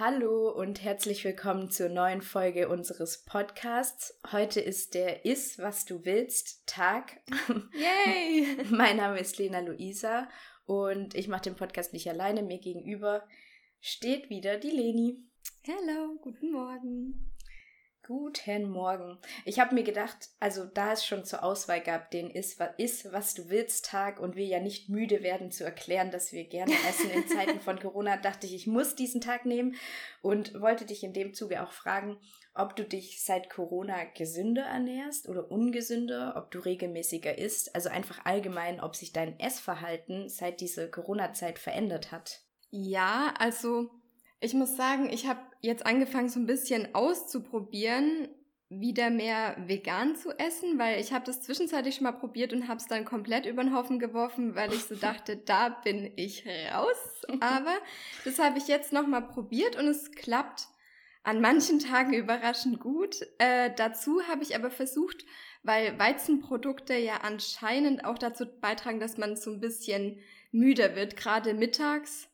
Hallo und herzlich willkommen zur neuen Folge unseres Podcasts. Heute ist der Is, was du willst, Tag. Yay! mein Name ist Lena Luisa und ich mache den Podcast nicht alleine. Mir gegenüber steht wieder die Leni. Hallo, guten Morgen. Guten Morgen. Ich habe mir gedacht, also da es schon zur Auswahl gab, den ist, ist, was du willst Tag und wir ja nicht müde werden zu erklären, dass wir gerne essen in Zeiten von Corona, dachte ich, ich muss diesen Tag nehmen und wollte dich in dem Zuge auch fragen, ob du dich seit Corona gesünder ernährst oder ungesünder, ob du regelmäßiger isst, also einfach allgemein, ob sich dein Essverhalten seit dieser Corona-Zeit verändert hat. Ja, also ich muss sagen, ich habe jetzt angefangen, so ein bisschen auszuprobieren, wieder mehr vegan zu essen, weil ich habe das zwischenzeitlich schon mal probiert und habe es dann komplett über den Haufen geworfen, weil ich so dachte, da bin ich raus. Aber das habe ich jetzt noch mal probiert und es klappt an manchen Tagen überraschend gut. Äh, dazu habe ich aber versucht, weil Weizenprodukte ja anscheinend auch dazu beitragen, dass man so ein bisschen müder wird, gerade mittags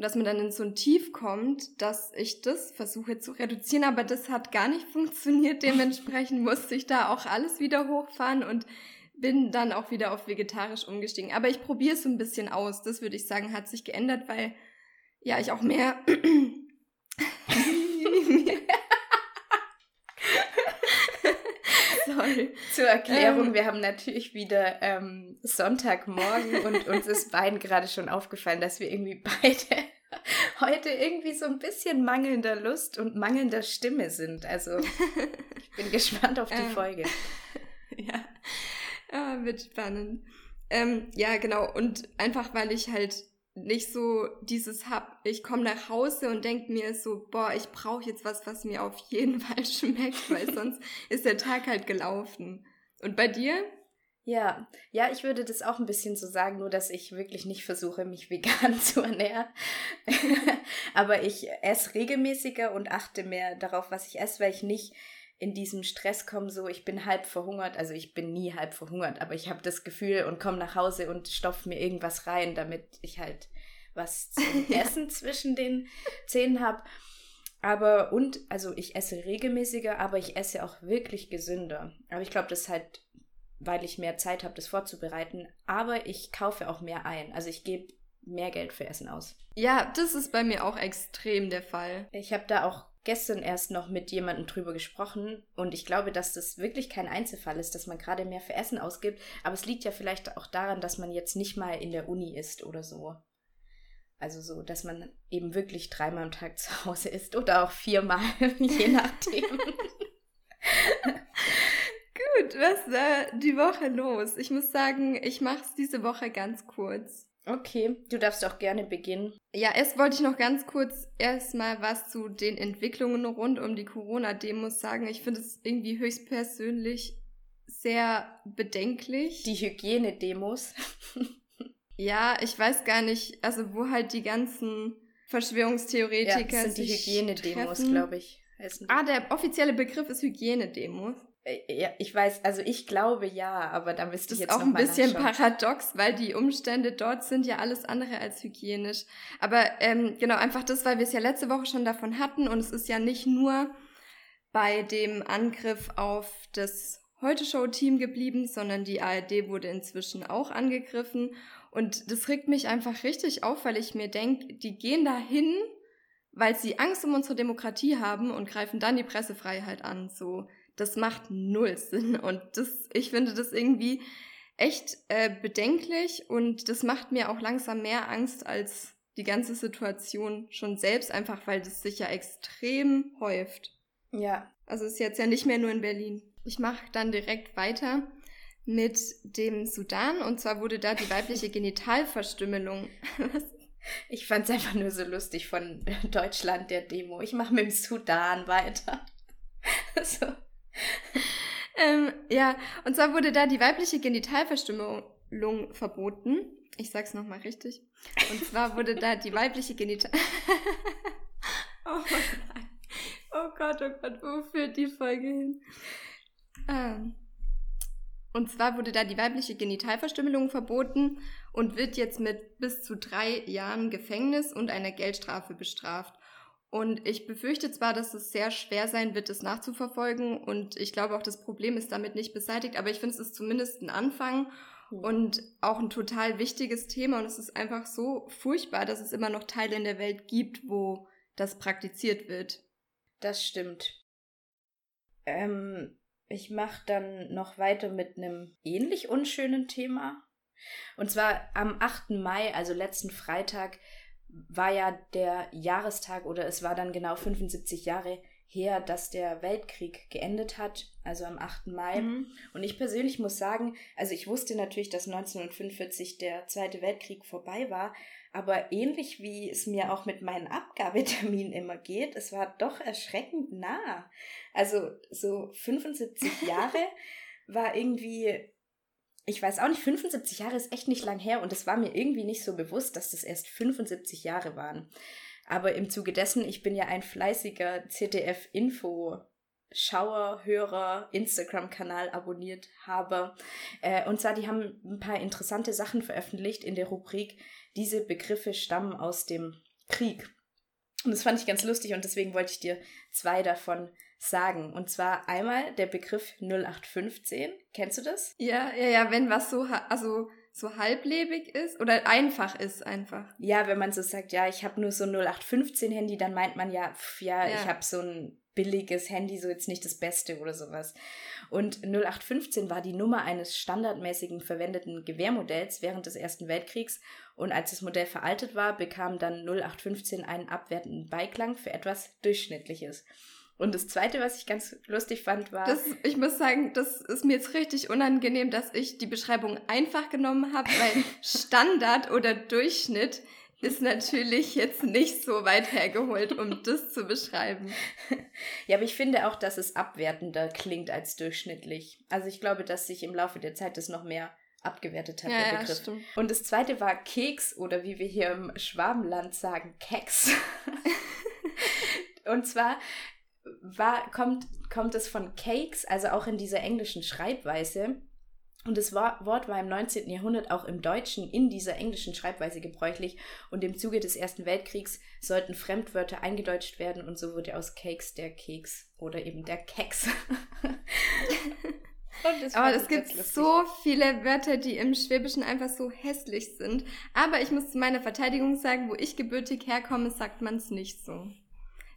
und dass man dann in so ein Tief kommt, dass ich das versuche zu reduzieren, aber das hat gar nicht funktioniert. Dementsprechend musste ich da auch alles wieder hochfahren und bin dann auch wieder auf vegetarisch umgestiegen. Aber ich probiere es so ein bisschen aus. Das würde ich sagen, hat sich geändert, weil ja ich auch mehr Sorry. Zur Erklärung, ähm, wir haben natürlich wieder ähm, Sonntagmorgen und uns ist beiden gerade schon aufgefallen, dass wir irgendwie beide heute irgendwie so ein bisschen mangelnder Lust und mangelnder Stimme sind. Also ich bin gespannt auf die ähm, Folge. Ja, ah, wird spannend. Ähm, ja, genau. Und einfach, weil ich halt nicht so dieses hab, ich komme nach Hause und denke mir so, boah, ich brauche jetzt was, was mir auf jeden Fall schmeckt, weil sonst ist der Tag halt gelaufen. Und bei dir? Ja, ja, ich würde das auch ein bisschen so sagen, nur dass ich wirklich nicht versuche, mich vegan zu ernähren. Aber ich esse regelmäßiger und achte mehr darauf, was ich esse, weil ich nicht in diesem Stress komme, so ich bin halb verhungert, also ich bin nie halb verhungert, aber ich habe das Gefühl und komme nach Hause und stopfe mir irgendwas rein, damit ich halt was zum Essen zwischen den Zähnen habe. Aber und, also ich esse regelmäßiger, aber ich esse auch wirklich gesünder. Aber ich glaube, das ist halt, weil ich mehr Zeit habe, das vorzubereiten. Aber ich kaufe auch mehr ein. Also ich gebe mehr Geld für Essen aus. Ja, das ist bei mir auch extrem der Fall. Ich habe da auch gestern erst noch mit jemandem drüber gesprochen und ich glaube, dass das wirklich kein Einzelfall ist, dass man gerade mehr für Essen ausgibt. Aber es liegt ja vielleicht auch daran, dass man jetzt nicht mal in der Uni ist oder so. Also so, dass man eben wirklich dreimal am Tag zu Hause ist oder auch viermal, je nachdem. Gut, was war die Woche los? Ich muss sagen, ich mache es diese Woche ganz kurz. Okay, du darfst auch gerne beginnen. Ja, erst wollte ich noch ganz kurz erstmal was zu den Entwicklungen rund um die Corona-Demos sagen. Ich finde es irgendwie höchstpersönlich sehr bedenklich. Die Hygienedemos. ja, ich weiß gar nicht, also wo halt die ganzen Verschwörungstheoretiker ja, das sind die Hygienedemos, glaube ich. Ah, der offizielle Begriff ist Hygienedemos. Äh, ja, ich weiß, also ich glaube ja, aber da müsste ich jetzt Das ist auch ein bisschen paradox, weil die Umstände dort sind ja alles andere als hygienisch. Aber ähm, genau, einfach das, weil wir es ja letzte Woche schon davon hatten und es ist ja nicht nur bei dem Angriff auf das Heute-Show-Team geblieben, sondern die ARD wurde inzwischen auch angegriffen. Und das regt mich einfach richtig auf, weil ich mir denke, die gehen dahin, weil sie Angst um unsere Demokratie haben und greifen dann die Pressefreiheit an. So, das macht null Sinn. Und das, ich finde das irgendwie echt äh, bedenklich und das macht mir auch langsam mehr Angst als die ganze Situation schon selbst, einfach weil das sich ja extrem häuft. Ja. Also ist jetzt ja nicht mehr nur in Berlin. Ich mache dann direkt weiter mit dem Sudan und zwar wurde da die weibliche Genitalverstümmelung. ich fand es einfach nur so lustig von Deutschland der Demo. Ich mache mit dem Sudan weiter. so. ähm, ja, und zwar wurde da die weibliche Genitalverstümmelung verboten. Ich sag's nochmal richtig. Und zwar wurde da die weibliche Genital... oh nein. Oh Gott, oh Gott, wo führt die Folge hin? Ähm. Und zwar wurde da die weibliche Genitalverstümmelung verboten und wird jetzt mit bis zu drei Jahren Gefängnis und einer Geldstrafe bestraft. Und ich befürchte zwar, dass es sehr schwer sein wird, es nachzuverfolgen. Und ich glaube auch, das Problem ist damit nicht beseitigt. Aber ich finde, es ist zumindest ein Anfang und auch ein total wichtiges Thema. Und es ist einfach so furchtbar, dass es immer noch Teile in der Welt gibt, wo das praktiziert wird. Das stimmt. Ähm, ich mache dann noch weiter mit einem ähnlich unschönen Thema. Und zwar am 8. Mai, also letzten Freitag, war ja der Jahrestag oder es war dann genau 75 Jahre her, dass der Weltkrieg geendet hat, also am 8. Mai. Mhm. Und ich persönlich muss sagen, also ich wusste natürlich, dass 1945 der Zweite Weltkrieg vorbei war, aber ähnlich wie es mir auch mit meinen Abgabeterminen immer geht, es war doch erschreckend nah. Also so 75 Jahre war irgendwie ich weiß auch nicht, 75 Jahre ist echt nicht lang her und es war mir irgendwie nicht so bewusst, dass das erst 75 Jahre waren. Aber im Zuge dessen, ich bin ja ein fleißiger ZDF-Info Schauer, Hörer, Instagram-Kanal abonniert habe. Äh, und zwar, die haben ein paar interessante Sachen veröffentlicht in der Rubrik Diese Begriffe stammen aus dem Krieg. Und das fand ich ganz lustig und deswegen wollte ich dir zwei davon sagen. Und zwar einmal der Begriff 0815. Kennst du das? Ja, ja, ja, wenn was so, also so halblebig ist oder einfach ist einfach. Ja, wenn man so sagt, ja, ich habe nur so ein 0815 Handy, dann meint man ja, pf, ja, ja, ich habe so ein billiges Handy, so jetzt nicht das Beste oder sowas. Und 0815 war die Nummer eines standardmäßigen verwendeten Gewehrmodells während des Ersten Weltkriegs und als das Modell veraltet war, bekam dann 0815 einen abwertenden Beiklang für etwas Durchschnittliches. Und das Zweite, was ich ganz lustig fand, war. Das, ich muss sagen, das ist mir jetzt richtig unangenehm, dass ich die Beschreibung einfach genommen habe, weil Standard oder Durchschnitt ist natürlich jetzt nicht so weit hergeholt, um das zu beschreiben. Ja, aber ich finde auch, dass es abwertender klingt als durchschnittlich. Also ich glaube, dass sich im Laufe der Zeit das noch mehr abgewertet hat, ja, der Begriff. Ja, Und das zweite war Keks oder wie wir hier im Schwabenland sagen, Keks. Und zwar war, kommt, kommt es von Cakes, also auch in dieser englischen Schreibweise. Und das Wort war im 19. Jahrhundert auch im Deutschen in dieser englischen Schreibweise gebräuchlich und im Zuge des Ersten Weltkriegs sollten Fremdwörter eingedeutscht werden und so wurde aus Cakes der Keks oder eben der Keks. Aber es gibt so viele Wörter, die im Schwäbischen einfach so hässlich sind. Aber ich muss zu meiner Verteidigung sagen, wo ich gebürtig herkomme, sagt man es nicht so.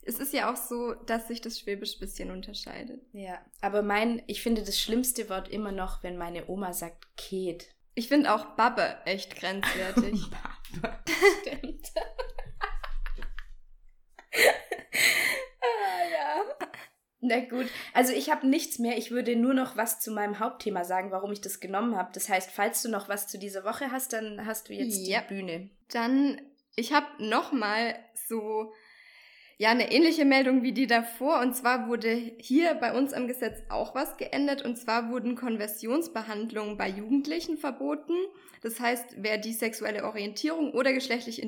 Es ist ja auch so, dass sich das Schwäbisch ein bisschen unterscheidet. Ja, aber mein, ich finde das schlimmste Wort immer noch, wenn meine Oma sagt Ket. Ich finde auch Babbe echt grenzwertig. Babbe, stimmt. ah, ja. Na gut, also ich habe nichts mehr. Ich würde nur noch was zu meinem Hauptthema sagen, warum ich das genommen habe. Das heißt, falls du noch was zu dieser Woche hast, dann hast du jetzt ja. die Bühne. Dann, ich habe noch mal so ja, eine ähnliche Meldung wie die davor. Und zwar wurde hier bei uns am Gesetz auch was geändert. Und zwar wurden Konversionsbehandlungen bei Jugendlichen verboten. Das heißt, wer die sexuelle Orientierung oder geschlechtliche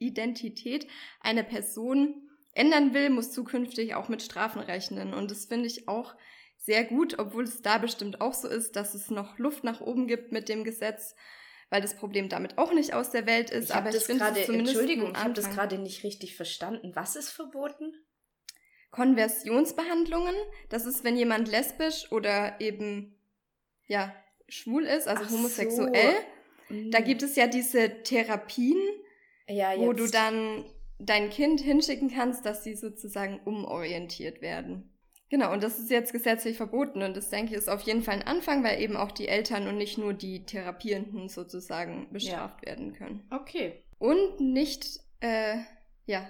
Identität einer Person ändern will, muss zukünftig auch mit Strafen rechnen. Und das finde ich auch sehr gut, obwohl es da bestimmt auch so ist, dass es noch Luft nach oben gibt mit dem Gesetz weil das Problem damit auch nicht aus der Welt ist. Ich aber das gerade, Entschuldigung, ich habe das gerade nicht richtig verstanden. Was ist verboten? Konversionsbehandlungen. Das ist, wenn jemand lesbisch oder eben ja schwul ist, also Ach homosexuell. So. Da mhm. gibt es ja diese Therapien, ja, wo du dann dein Kind hinschicken kannst, dass sie sozusagen umorientiert werden. Genau, und das ist jetzt gesetzlich verboten und das denke ich ist auf jeden Fall ein Anfang, weil eben auch die Eltern und nicht nur die Therapierenden sozusagen bestraft ja. werden können. Okay. Und nicht, äh, ja,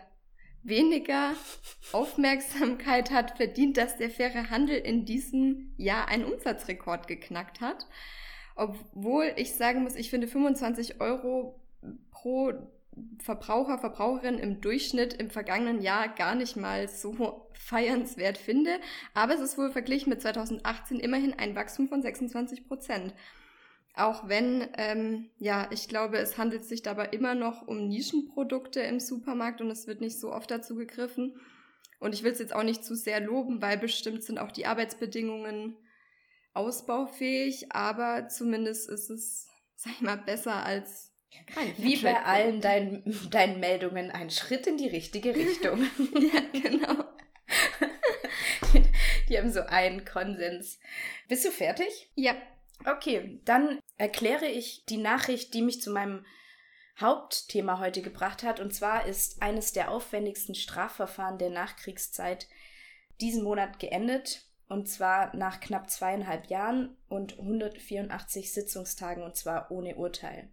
weniger Aufmerksamkeit hat verdient, dass der faire Handel in diesem Jahr einen Umsatzrekord geknackt hat. Obwohl ich sagen muss, ich finde 25 Euro pro Verbraucher, Verbraucherin im Durchschnitt im vergangenen Jahr gar nicht mal so feiernswert finde. Aber es ist wohl verglichen mit 2018 immerhin ein Wachstum von 26 Prozent. Auch wenn, ähm, ja, ich glaube, es handelt sich dabei immer noch um Nischenprodukte im Supermarkt und es wird nicht so oft dazu gegriffen. Und ich will es jetzt auch nicht zu sehr loben, weil bestimmt sind auch die Arbeitsbedingungen ausbaufähig, aber zumindest ist es, sag ich mal, besser als Wie bei allen deinen, deinen Meldungen ein Schritt in die richtige Richtung. ja, genau. die, die haben so einen Konsens. Bist du fertig? Ja. Okay, dann erkläre ich die Nachricht, die mich zu meinem Hauptthema heute gebracht hat. Und zwar ist eines der aufwendigsten Strafverfahren der Nachkriegszeit diesen Monat geendet. Und zwar nach knapp zweieinhalb Jahren und 184 Sitzungstagen und zwar ohne Urteil.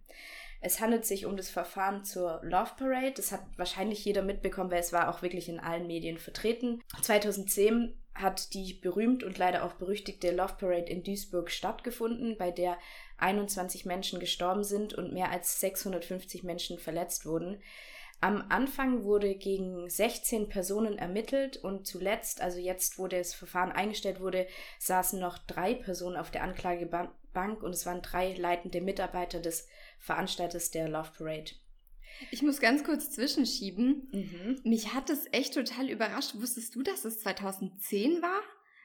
Es handelt sich um das Verfahren zur Love Parade. Das hat wahrscheinlich jeder mitbekommen, weil es war auch wirklich in allen Medien vertreten. 2010 hat die berühmt und leider auch berüchtigte Love Parade in Duisburg stattgefunden, bei der 21 Menschen gestorben sind und mehr als 650 Menschen verletzt wurden. Am Anfang wurde gegen 16 Personen ermittelt und zuletzt, also jetzt, wo das Verfahren eingestellt wurde, saßen noch drei Personen auf der Anklagebank und es waren drei leitende Mitarbeiter des Veranstalters der Love Parade. Ich muss ganz kurz zwischenschieben. Mhm. Mich hat es echt total überrascht. Wusstest du, dass es 2010 war?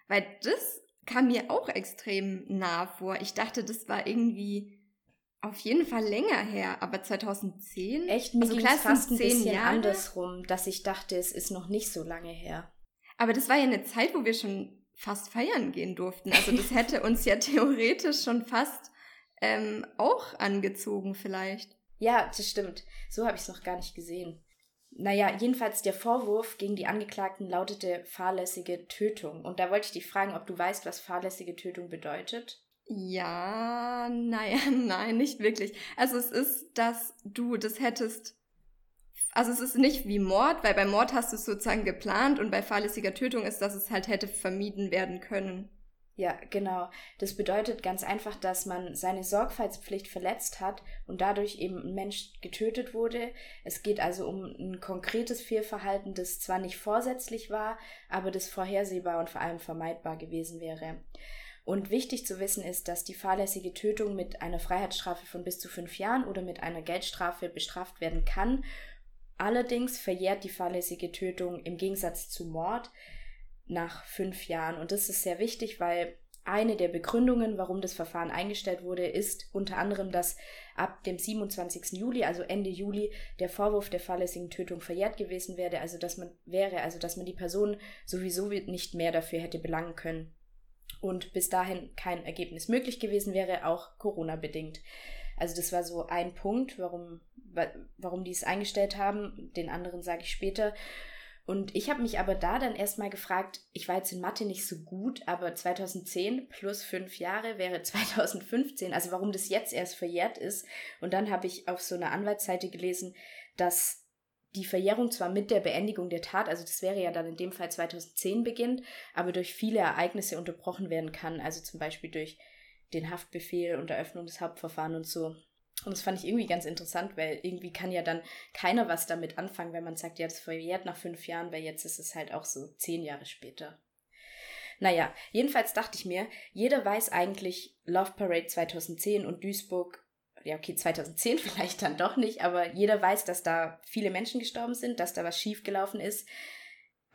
Weil das kam mir auch extrem nah vor. Ich dachte, das war irgendwie auf jeden Fall länger her, aber 2010? Echt, mir also ging fast ein bisschen Jahre? andersrum, dass ich dachte, es ist noch nicht so lange her. Aber das war ja eine Zeit, wo wir schon fast feiern gehen durften. Also das hätte uns ja theoretisch schon fast ähm, auch angezogen vielleicht. Ja, das stimmt. So habe ich es noch gar nicht gesehen. Naja, jedenfalls der Vorwurf gegen die Angeklagten lautete fahrlässige Tötung. Und da wollte ich dich fragen, ob du weißt, was fahrlässige Tötung bedeutet. Ja, naja, nein, nicht wirklich. Also es ist, dass du das hättest. Also es ist nicht wie Mord, weil bei Mord hast du es sozusagen geplant und bei fahrlässiger Tötung ist, dass es halt hätte vermieden werden können. Ja, genau. Das bedeutet ganz einfach, dass man seine Sorgfaltspflicht verletzt hat und dadurch eben ein Mensch getötet wurde. Es geht also um ein konkretes Fehlverhalten, das zwar nicht vorsätzlich war, aber das vorhersehbar und vor allem vermeidbar gewesen wäre. Und wichtig zu wissen ist, dass die fahrlässige Tötung mit einer Freiheitsstrafe von bis zu fünf Jahren oder mit einer Geldstrafe bestraft werden kann. Allerdings verjährt die fahrlässige Tötung im Gegensatz zu Mord nach fünf Jahren. Und das ist sehr wichtig, weil eine der Begründungen, warum das Verfahren eingestellt wurde, ist unter anderem, dass ab dem 27. Juli, also Ende Juli, der Vorwurf der fahrlässigen Tötung verjährt gewesen wäre, also dass man wäre, also dass man die Person sowieso nicht mehr dafür hätte belangen können. Und bis dahin kein Ergebnis möglich gewesen wäre, auch Corona bedingt. Also das war so ein Punkt, warum, warum die es eingestellt haben. Den anderen sage ich später. Und ich habe mich aber da dann erstmal gefragt, ich war jetzt in Mathe nicht so gut, aber 2010 plus fünf Jahre wäre 2015, also warum das jetzt erst verjährt ist. Und dann habe ich auf so einer Anwaltsseite gelesen, dass die Verjährung zwar mit der Beendigung der Tat, also das wäre ja dann in dem Fall 2010 beginnt, aber durch viele Ereignisse unterbrochen werden kann, also zum Beispiel durch den Haftbefehl und Eröffnung des Hauptverfahrens und so. Und das fand ich irgendwie ganz interessant, weil irgendwie kann ja dann keiner was damit anfangen, wenn man sagt, ja, das verjährt nach fünf Jahren, weil jetzt ist es halt auch so zehn Jahre später. Naja, jedenfalls dachte ich mir, jeder weiß eigentlich Love Parade 2010 und Duisburg, ja okay, 2010 vielleicht dann doch nicht, aber jeder weiß, dass da viele Menschen gestorben sind, dass da was schiefgelaufen ist.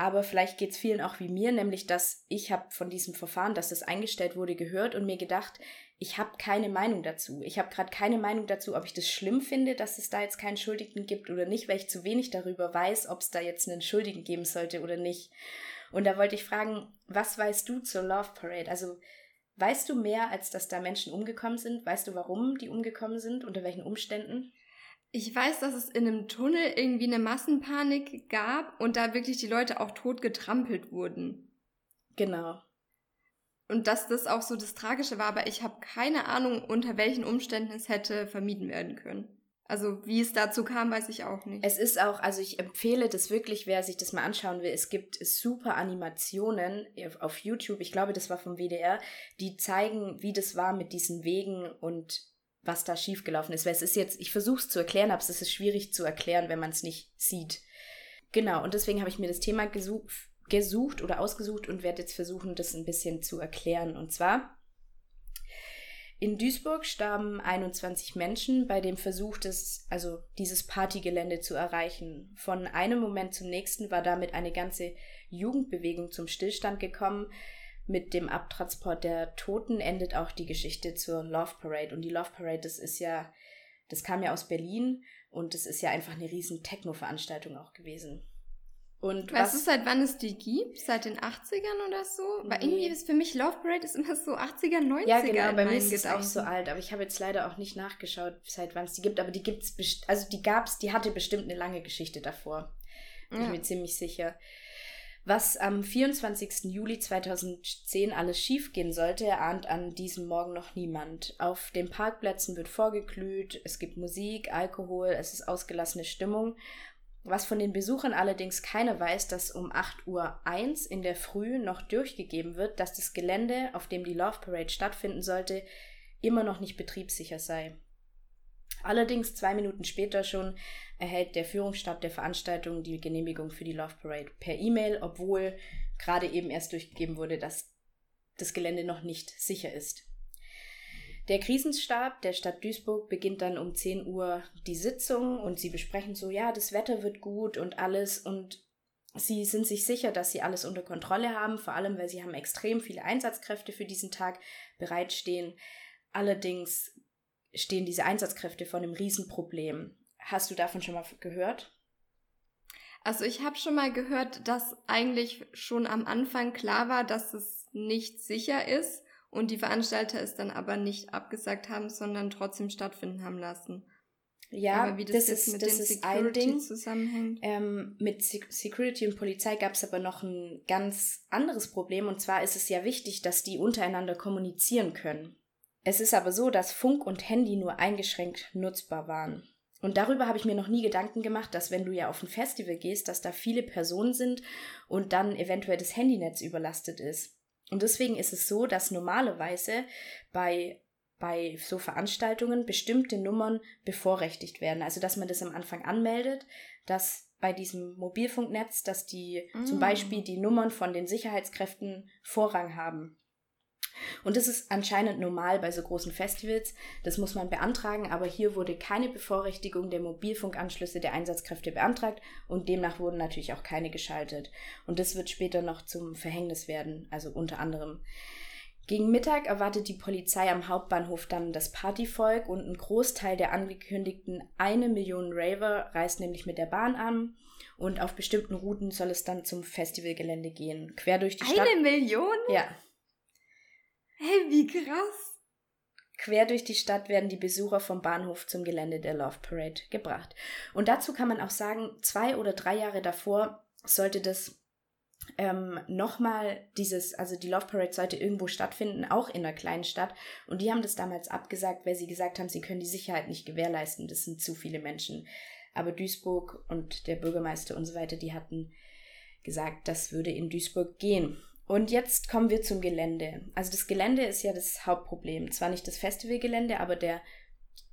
Aber vielleicht geht es vielen auch wie mir, nämlich dass ich habe von diesem Verfahren, dass das eingestellt wurde, gehört und mir gedacht, ich habe keine Meinung dazu. Ich habe gerade keine Meinung dazu, ob ich das schlimm finde, dass es da jetzt keinen Schuldigen gibt oder nicht, weil ich zu wenig darüber weiß, ob es da jetzt einen Schuldigen geben sollte oder nicht. Und da wollte ich fragen, was weißt du zur Love Parade? Also weißt du mehr, als dass da Menschen umgekommen sind? Weißt du, warum die umgekommen sind? Unter welchen Umständen? Ich weiß, dass es in einem Tunnel irgendwie eine Massenpanik gab und da wirklich die Leute auch tot getrampelt wurden. Genau und dass das auch so das Tragische war, aber ich habe keine Ahnung, unter welchen Umständen es hätte vermieden werden können. Also wie es dazu kam, weiß ich auch nicht. Es ist auch, also ich empfehle das wirklich, wer sich das mal anschauen will. Es gibt super Animationen auf YouTube, ich glaube, das war vom WDR, die zeigen, wie das war mit diesen Wegen und was da schiefgelaufen ist. Weil es ist jetzt, ich versuche es zu erklären, aber es ist schwierig zu erklären, wenn man es nicht sieht. Genau, und deswegen habe ich mir das Thema gesucht, gesucht oder ausgesucht und werde jetzt versuchen, das ein bisschen zu erklären. Und zwar, in Duisburg starben 21 Menschen bei dem Versuch, des, also dieses Partygelände zu erreichen. Von einem Moment zum nächsten war damit eine ganze Jugendbewegung zum Stillstand gekommen. Mit dem Abtransport der Toten endet auch die Geschichte zur Love Parade. Und die Love Parade, das ist ja Das kam ja aus Berlin und es ist ja einfach eine riesen Techno-Veranstaltung auch gewesen. Und weißt was, du, seit wann es die gibt? Seit den 80ern oder so? Weil irgendwie ist für mich Love Parade ist immer so 80er, 90er. Ja, genau, bei mir ist es auch so alt, aber ich habe jetzt leider auch nicht nachgeschaut, seit wann es die gibt, aber die gibt's also die gab's, die hatte bestimmt eine lange Geschichte davor. Bin ja. ich mir ziemlich sicher. Was am 24. Juli 2010 alles schiefgehen sollte, ahnt an diesem Morgen noch niemand. Auf den Parkplätzen wird vorgeglüht, es gibt Musik, Alkohol, es ist ausgelassene Stimmung was von den Besuchern allerdings keiner weiß, dass um 8.01 Uhr in der Früh noch durchgegeben wird, dass das Gelände, auf dem die Love Parade stattfinden sollte, immer noch nicht betriebssicher sei. Allerdings zwei Minuten später schon erhält der Führungsstab der Veranstaltung die Genehmigung für die Love Parade per E-Mail, obwohl gerade eben erst durchgegeben wurde, dass das Gelände noch nicht sicher ist. Der Krisenstab der Stadt Duisburg beginnt dann um 10 Uhr die Sitzung und sie besprechen so, ja, das Wetter wird gut und alles und sie sind sich sicher, dass sie alles unter Kontrolle haben, vor allem weil sie haben extrem viele Einsatzkräfte für diesen Tag bereitstehen. Allerdings stehen diese Einsatzkräfte vor einem Riesenproblem. Hast du davon schon mal gehört? Also ich habe schon mal gehört, dass eigentlich schon am Anfang klar war, dass es nicht sicher ist und die Veranstalter es dann aber nicht abgesagt haben, sondern trotzdem stattfinden haben lassen. Ja, aber wie das, das ist, mit das ist ein Ding. zusammenhängt. Ähm, mit Security und Polizei gab es aber noch ein ganz anderes Problem und zwar ist es ja wichtig, dass die untereinander kommunizieren können. Es ist aber so, dass Funk und Handy nur eingeschränkt nutzbar waren. Und darüber habe ich mir noch nie Gedanken gemacht, dass wenn du ja auf ein Festival gehst, dass da viele Personen sind und dann eventuell das Handynetz überlastet ist. Und deswegen ist es so, dass normalerweise bei bei so Veranstaltungen bestimmte Nummern bevorrechtigt werden. Also dass man das am Anfang anmeldet, dass bei diesem Mobilfunknetz, dass die mm. zum Beispiel die Nummern von den Sicherheitskräften Vorrang haben. Und das ist anscheinend normal bei so großen Festivals. Das muss man beantragen, aber hier wurde keine Bevorrechtigung der Mobilfunkanschlüsse der Einsatzkräfte beantragt und demnach wurden natürlich auch keine geschaltet. Und das wird später noch zum Verhängnis werden, also unter anderem. Gegen Mittag erwartet die Polizei am Hauptbahnhof dann das Partyvolk und ein Großteil der angekündigten eine Million Raver reist nämlich mit der Bahn an und auf bestimmten Routen soll es dann zum Festivalgelände gehen. Quer durch die Stadt. Eine Million? Ja, Hey, wie krass! Quer durch die Stadt werden die Besucher vom Bahnhof zum Gelände der Love Parade gebracht. Und dazu kann man auch sagen, zwei oder drei Jahre davor sollte das ähm, nochmal dieses, also die Love Parade sollte irgendwo stattfinden, auch in einer kleinen Stadt. Und die haben das damals abgesagt, weil sie gesagt haben, sie können die Sicherheit nicht gewährleisten. Das sind zu viele Menschen. Aber Duisburg und der Bürgermeister und so weiter, die hatten gesagt, das würde in Duisburg gehen. Und jetzt kommen wir zum Gelände. Also das Gelände ist ja das Hauptproblem. Zwar nicht das Festivalgelände, aber der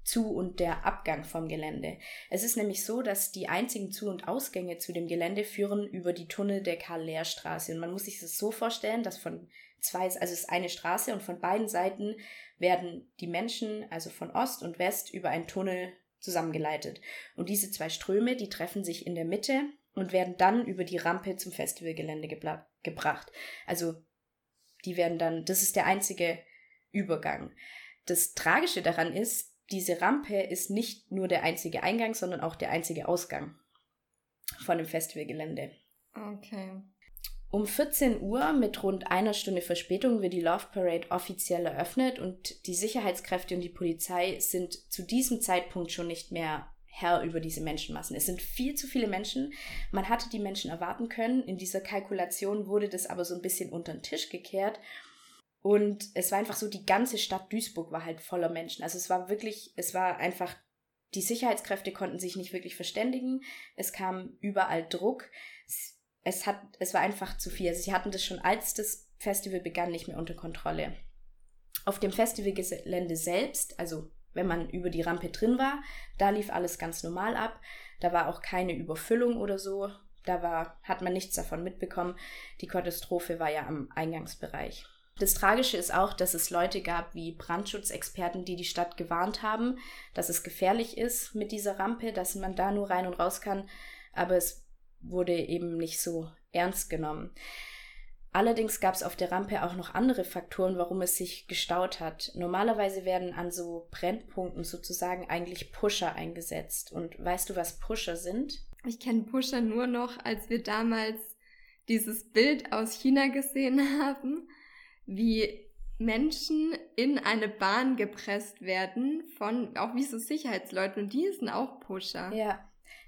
Zu- und der Abgang vom Gelände. Es ist nämlich so, dass die einzigen Zu- und Ausgänge zu dem Gelände führen über die Tunnel der Karl-Lehr-Straße. Und man muss sich das so vorstellen, dass von zwei, also es ist eine Straße und von beiden Seiten werden die Menschen, also von Ost und West, über einen Tunnel zusammengeleitet. Und diese zwei Ströme, die treffen sich in der Mitte und werden dann über die Rampe zum Festivalgelände gebracht. Also die werden dann, das ist der einzige Übergang. Das Tragische daran ist, diese Rampe ist nicht nur der einzige Eingang, sondern auch der einzige Ausgang von dem Festivalgelände. Okay. Um 14 Uhr mit rund einer Stunde Verspätung wird die Love Parade offiziell eröffnet und die Sicherheitskräfte und die Polizei sind zu diesem Zeitpunkt schon nicht mehr Herr über diese Menschenmassen. Es sind viel zu viele Menschen. Man hatte die Menschen erwarten können. In dieser Kalkulation wurde das aber so ein bisschen unter den Tisch gekehrt. Und es war einfach so, die ganze Stadt Duisburg war halt voller Menschen. Also es war wirklich, es war einfach, die Sicherheitskräfte konnten sich nicht wirklich verständigen. Es kam überall Druck. Es, hat, es war einfach zu viel. Also sie hatten das schon, als das Festival begann, nicht mehr unter Kontrolle. Auf dem Festivalgelände selbst, also wenn man über die Rampe drin war. Da lief alles ganz normal ab. Da war auch keine Überfüllung oder so. Da war, hat man nichts davon mitbekommen. Die Katastrophe war ja am Eingangsbereich. Das Tragische ist auch, dass es Leute gab wie Brandschutzexperten, die die Stadt gewarnt haben, dass es gefährlich ist mit dieser Rampe, dass man da nur rein und raus kann. Aber es wurde eben nicht so ernst genommen. Allerdings gab es auf der Rampe auch noch andere Faktoren, warum es sich gestaut hat. Normalerweise werden an so Brennpunkten sozusagen eigentlich Pusher eingesetzt. Und weißt du, was Pusher sind? Ich kenne Pusher nur noch, als wir damals dieses Bild aus China gesehen haben, wie Menschen in eine Bahn gepresst werden von auch wie so Sicherheitsleuten und die sind auch Pusher. Ja,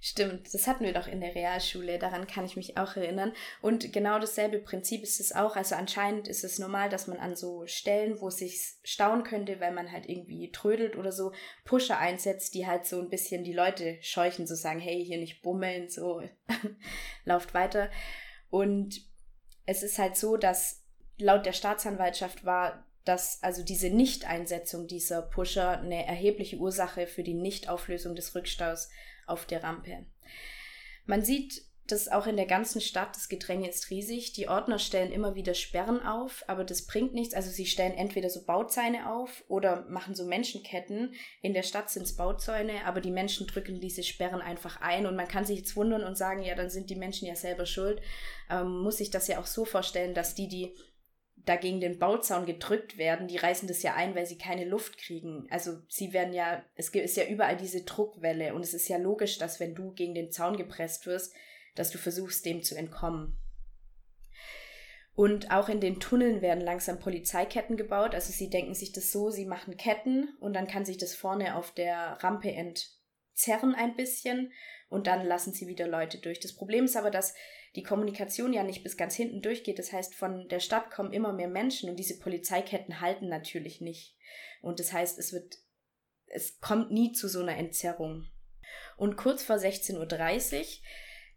Stimmt, das hatten wir doch in der Realschule, daran kann ich mich auch erinnern. Und genau dasselbe Prinzip ist es auch. Also anscheinend ist es normal, dass man an so Stellen, wo es sich stauen könnte, weil man halt irgendwie trödelt oder so, Pusher einsetzt, die halt so ein bisschen die Leute scheuchen, so sagen, hey, hier nicht bummeln, so lauft weiter. Und es ist halt so, dass laut der Staatsanwaltschaft war dass also diese Nichteinsetzung dieser Pusher eine erhebliche Ursache für die Nichtauflösung des Rückstaus auf der Rampe. Man sieht das auch in der ganzen Stadt, das Gedränge ist riesig. Die Ordner stellen immer wieder Sperren auf, aber das bringt nichts. Also sie stellen entweder so Bauzäune auf oder machen so Menschenketten. In der Stadt sind es Bauzäune, aber die Menschen drücken diese Sperren einfach ein. Und man kann sich jetzt wundern und sagen, ja, dann sind die Menschen ja selber schuld. Ähm, muss sich das ja auch so vorstellen, dass die, die da gegen den Bauzaun gedrückt werden, die reißen das ja ein, weil sie keine Luft kriegen. Also sie werden ja, es ist ja überall diese Druckwelle und es ist ja logisch, dass wenn du gegen den Zaun gepresst wirst, dass du versuchst, dem zu entkommen. Und auch in den Tunneln werden langsam Polizeiketten gebaut. Also sie denken sich das so, sie machen Ketten und dann kann sich das vorne auf der Rampe entzerren ein bisschen und dann lassen sie wieder Leute durch. Das Problem ist aber, dass die Kommunikation ja nicht bis ganz hinten durchgeht. Das heißt, von der Stadt kommen immer mehr Menschen und diese Polizeiketten halten natürlich nicht. Und das heißt, es wird, es kommt nie zu so einer Entzerrung. Und kurz vor 16.30 Uhr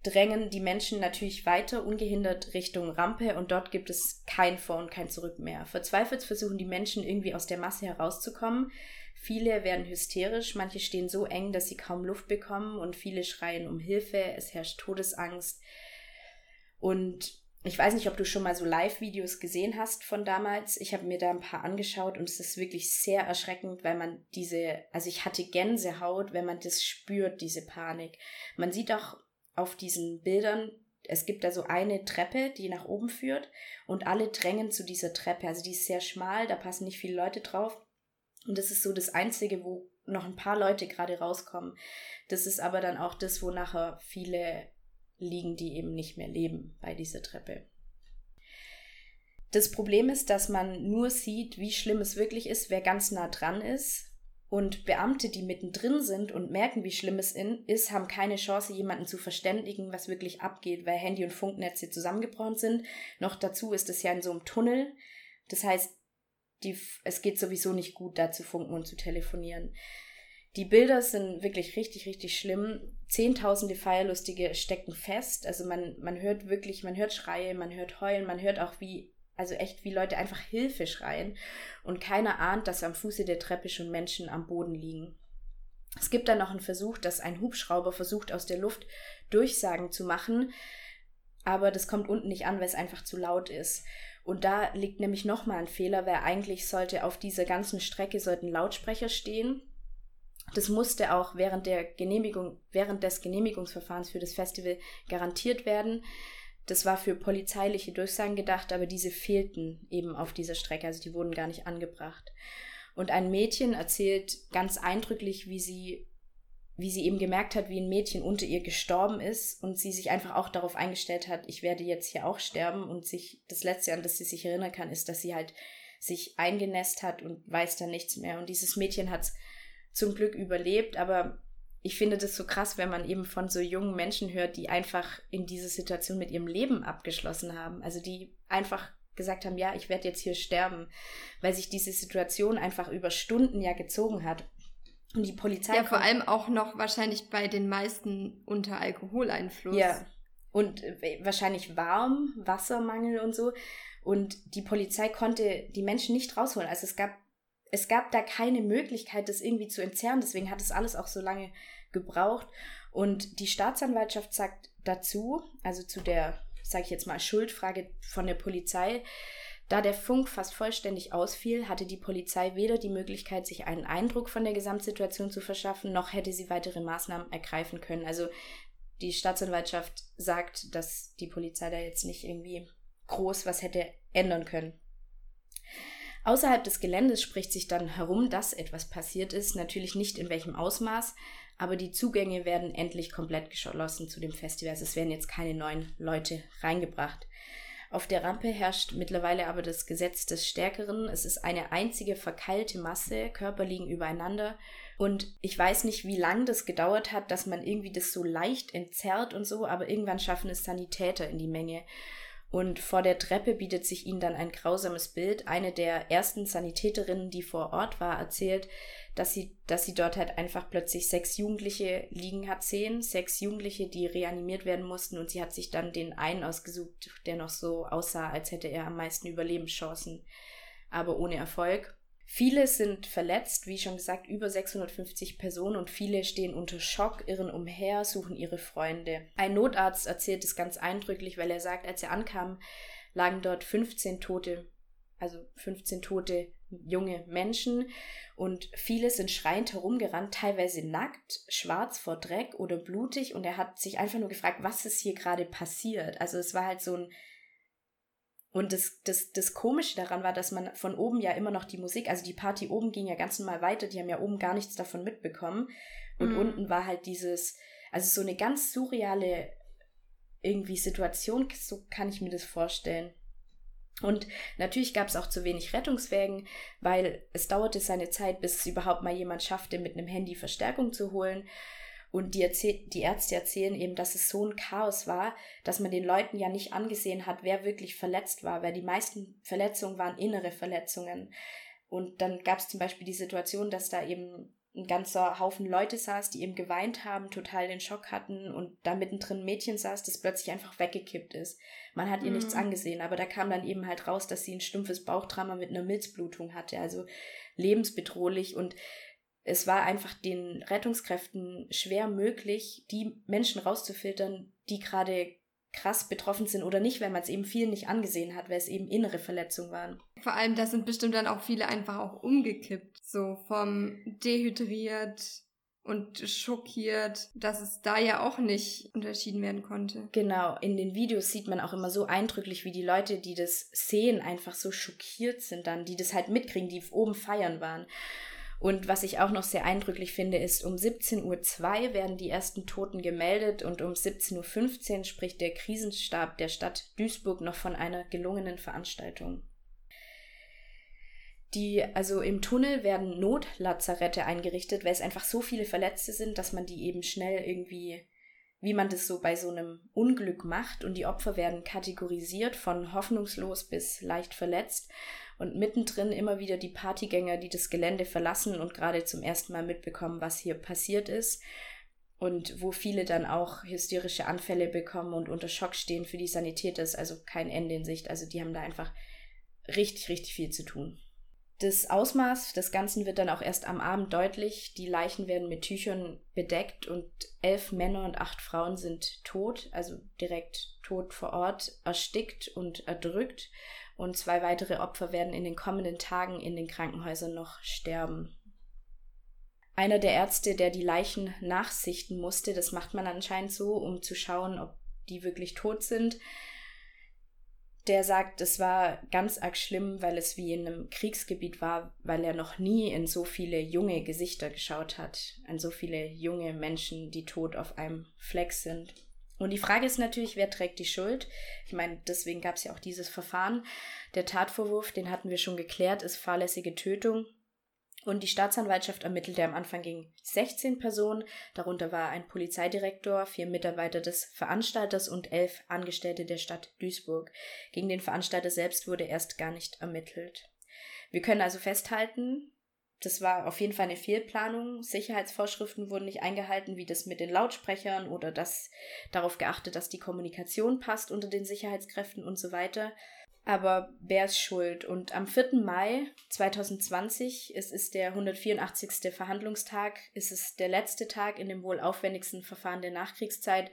drängen die Menschen natürlich weiter ungehindert Richtung Rampe und dort gibt es kein Vor- und kein Zurück mehr. Verzweifelt versuchen die Menschen irgendwie aus der Masse herauszukommen. Viele werden hysterisch, manche stehen so eng, dass sie kaum Luft bekommen und viele schreien um Hilfe, es herrscht Todesangst. Und ich weiß nicht, ob du schon mal so Live-Videos gesehen hast von damals. Ich habe mir da ein paar angeschaut und es ist wirklich sehr erschreckend, weil man diese, also ich hatte Gänsehaut, wenn man das spürt, diese Panik. Man sieht auch auf diesen Bildern, es gibt da so eine Treppe, die nach oben führt und alle drängen zu dieser Treppe. Also die ist sehr schmal, da passen nicht viele Leute drauf. Und das ist so das Einzige, wo noch ein paar Leute gerade rauskommen. Das ist aber dann auch das, wo nachher viele liegen, die eben nicht mehr leben bei dieser Treppe. Das Problem ist, dass man nur sieht, wie schlimm es wirklich ist, wer ganz nah dran ist. Und Beamte, die mittendrin sind und merken, wie schlimm es ist, haben keine Chance, jemanden zu verständigen, was wirklich abgeht, weil Handy- und Funknetze zusammengebrochen sind. Noch dazu ist es ja in so einem Tunnel. Das heißt, die, es geht sowieso nicht gut, da zu funken und zu telefonieren. Die Bilder sind wirklich richtig, richtig schlimm. Zehntausende Feierlustige stecken fest. Also man, man hört wirklich, man hört Schreie, man hört Heulen, man hört auch wie, also echt wie Leute einfach Hilfe schreien. Und keiner ahnt, dass am Fuße der Treppe schon Menschen am Boden liegen. Es gibt dann noch einen Versuch, dass ein Hubschrauber versucht, aus der Luft Durchsagen zu machen. Aber das kommt unten nicht an, weil es einfach zu laut ist. Und da liegt nämlich nochmal ein Fehler, weil eigentlich sollte auf dieser ganzen Strecke sollten Lautsprecher stehen das musste auch während der Genehmigung, während des Genehmigungsverfahrens für das Festival garantiert werden. Das war für polizeiliche Durchsagen gedacht, aber diese fehlten eben auf dieser Strecke, also die wurden gar nicht angebracht. Und ein Mädchen erzählt ganz eindrücklich, wie sie, wie sie eben gemerkt hat, wie ein Mädchen unter ihr gestorben ist und sie sich einfach auch darauf eingestellt hat, ich werde jetzt hier auch sterben und sich das letzte, an das sie sich erinnern kann, ist, dass sie halt sich eingenässt hat und weiß dann nichts mehr. Und dieses Mädchen hat zum Glück überlebt, aber ich finde das so krass, wenn man eben von so jungen Menschen hört, die einfach in diese Situation mit ihrem Leben abgeschlossen haben. Also die einfach gesagt haben, ja, ich werde jetzt hier sterben, weil sich diese Situation einfach über Stunden ja gezogen hat. Und die Polizei. Ja, vor allem auch noch wahrscheinlich bei den meisten unter Alkoholeinfluss. Ja. Und äh, wahrscheinlich warm, Wassermangel und so. Und die Polizei konnte die Menschen nicht rausholen. Also es gab es gab da keine Möglichkeit, das irgendwie zu entzerren. Deswegen hat es alles auch so lange gebraucht. Und die Staatsanwaltschaft sagt dazu, also zu der, sage ich jetzt mal, Schuldfrage von der Polizei, da der Funk fast vollständig ausfiel, hatte die Polizei weder die Möglichkeit, sich einen Eindruck von der Gesamtsituation zu verschaffen, noch hätte sie weitere Maßnahmen ergreifen können. Also die Staatsanwaltschaft sagt, dass die Polizei da jetzt nicht irgendwie groß was hätte ändern können. Außerhalb des Geländes spricht sich dann herum, dass etwas passiert ist, natürlich nicht in welchem Ausmaß, aber die Zugänge werden endlich komplett geschlossen zu dem Festival. Also es werden jetzt keine neuen Leute reingebracht. Auf der Rampe herrscht mittlerweile aber das Gesetz des Stärkeren. Es ist eine einzige verkeilte Masse, Körper liegen übereinander. Und ich weiß nicht, wie lange das gedauert hat, dass man irgendwie das so leicht entzerrt und so, aber irgendwann schaffen es Sanitäter in die Menge. Und vor der Treppe bietet sich ihnen dann ein grausames Bild. Eine der ersten Sanitäterinnen, die vor Ort war, erzählt, dass sie, dass sie dort halt einfach plötzlich sechs Jugendliche liegen hat sehen, sechs Jugendliche, die reanimiert werden mussten und sie hat sich dann den einen ausgesucht, der noch so aussah, als hätte er am meisten Überlebenschancen, aber ohne Erfolg. Viele sind verletzt, wie schon gesagt, über 650 Personen und viele stehen unter Schock, irren umher, suchen ihre Freunde. Ein Notarzt erzählt es ganz eindrücklich, weil er sagt, als er ankam, lagen dort 15 tote, also 15 tote junge Menschen und viele sind schreiend herumgerannt, teilweise nackt, schwarz vor Dreck oder blutig und er hat sich einfach nur gefragt, was ist hier gerade passiert. Also es war halt so ein und das, das, das Komische daran war, dass man von oben ja immer noch die Musik, also die Party oben ging ja ganz normal weiter, die haben ja oben gar nichts davon mitbekommen. Und mhm. unten war halt dieses, also so eine ganz surreale irgendwie Situation, so kann ich mir das vorstellen. Und natürlich gab es auch zu wenig Rettungswägen, weil es dauerte seine Zeit, bis es überhaupt mal jemand schaffte, mit einem Handy Verstärkung zu holen. Und die, erzähl die Ärzte erzählen eben, dass es so ein Chaos war, dass man den Leuten ja nicht angesehen hat, wer wirklich verletzt war, weil die meisten Verletzungen waren innere Verletzungen. Und dann gab es zum Beispiel die Situation, dass da eben ein ganzer Haufen Leute saß, die eben geweint haben, total den Schock hatten und da mittendrin ein Mädchen saß, das plötzlich einfach weggekippt ist. Man hat ihr mhm. nichts angesehen, aber da kam dann eben halt raus, dass sie ein stumpfes Bauchtrauma mit einer Milzblutung hatte, also lebensbedrohlich und es war einfach den Rettungskräften schwer möglich, die Menschen rauszufiltern, die gerade krass betroffen sind oder nicht, weil man es eben vielen nicht angesehen hat, weil es eben innere Verletzungen waren. Vor allem, da sind bestimmt dann auch viele einfach auch umgekippt, so vom dehydriert und schockiert, dass es da ja auch nicht unterschieden werden konnte. Genau, in den Videos sieht man auch immer so eindrücklich, wie die Leute, die das sehen, einfach so schockiert sind dann, die das halt mitkriegen, die oben feiern waren. Und was ich auch noch sehr eindrücklich finde, ist, um 17.02 Uhr werden die ersten Toten gemeldet und um 17.15 Uhr spricht der Krisenstab der Stadt Duisburg noch von einer gelungenen Veranstaltung. Die, also im Tunnel werden Notlazarette eingerichtet, weil es einfach so viele Verletzte sind, dass man die eben schnell irgendwie, wie man das so bei so einem Unglück macht und die Opfer werden kategorisiert von hoffnungslos bis leicht verletzt und mittendrin immer wieder die Partygänger, die das Gelände verlassen und gerade zum ersten Mal mitbekommen, was hier passiert ist und wo viele dann auch hysterische Anfälle bekommen und unter Schock stehen für die Sanität ist also kein Ende in Sicht. Also die haben da einfach richtig, richtig viel zu tun. Das Ausmaß des Ganzen wird dann auch erst am Abend deutlich. Die Leichen werden mit Tüchern bedeckt und elf Männer und acht Frauen sind tot, also direkt tot vor Ort, erstickt und erdrückt und zwei weitere Opfer werden in den kommenden Tagen in den Krankenhäusern noch sterben. Einer der Ärzte, der die Leichen nachsichten musste, das macht man anscheinend so, um zu schauen, ob die wirklich tot sind, der sagt, es war ganz arg schlimm, weil es wie in einem Kriegsgebiet war, weil er noch nie in so viele junge Gesichter geschaut hat, an so viele junge Menschen, die tot auf einem Fleck sind. Und die Frage ist natürlich, wer trägt die Schuld? Ich meine, deswegen gab es ja auch dieses Verfahren. Der Tatvorwurf, den hatten wir schon geklärt, ist fahrlässige Tötung. Und die Staatsanwaltschaft ermittelte am Anfang gegen 16 Personen, darunter war ein Polizeidirektor, vier Mitarbeiter des Veranstalters und elf Angestellte der Stadt Duisburg. Gegen den Veranstalter selbst wurde erst gar nicht ermittelt. Wir können also festhalten, das war auf jeden Fall eine Fehlplanung. Sicherheitsvorschriften wurden nicht eingehalten, wie das mit den Lautsprechern oder das darauf geachtet, dass die Kommunikation passt unter den Sicherheitskräften und so weiter. Aber wer ist schuld? Und am 4. Mai 2020, es ist der 184. Verhandlungstag, es ist der letzte Tag in dem wohl aufwendigsten Verfahren der Nachkriegszeit.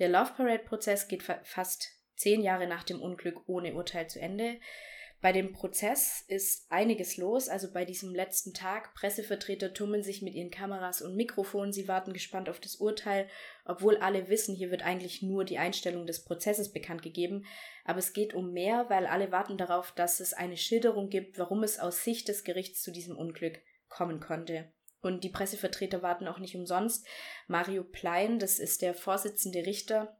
Der Love Parade Prozess geht fa fast zehn Jahre nach dem Unglück ohne Urteil zu Ende. Bei dem Prozess ist einiges los. Also bei diesem letzten Tag. Pressevertreter tummeln sich mit ihren Kameras und Mikrofonen. Sie warten gespannt auf das Urteil, obwohl alle wissen, hier wird eigentlich nur die Einstellung des Prozesses bekannt gegeben. Aber es geht um mehr, weil alle warten darauf, dass es eine Schilderung gibt, warum es aus Sicht des Gerichts zu diesem Unglück kommen konnte. Und die Pressevertreter warten auch nicht umsonst. Mario Plein, das ist der Vorsitzende Richter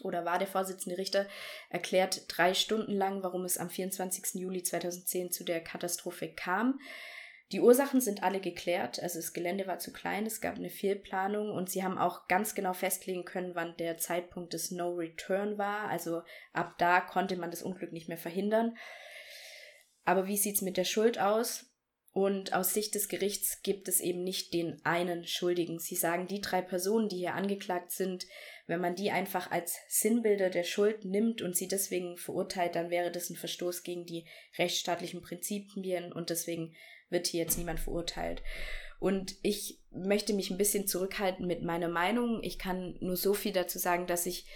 oder war der Vorsitzende Richter, erklärt drei Stunden lang, warum es am 24. Juli 2010 zu der Katastrophe kam. Die Ursachen sind alle geklärt, also das Gelände war zu klein, es gab eine Fehlplanung und sie haben auch ganz genau festlegen können, wann der Zeitpunkt des No Return war. Also ab da konnte man das Unglück nicht mehr verhindern. Aber wie sieht es mit der Schuld aus? Und aus Sicht des Gerichts gibt es eben nicht den einen Schuldigen. Sie sagen, die drei Personen, die hier angeklagt sind, wenn man die einfach als Sinnbilder der Schuld nimmt und sie deswegen verurteilt, dann wäre das ein Verstoß gegen die rechtsstaatlichen Prinzipien und deswegen wird hier jetzt niemand verurteilt. Und ich möchte mich ein bisschen zurückhalten mit meiner Meinung. Ich kann nur so viel dazu sagen, dass ich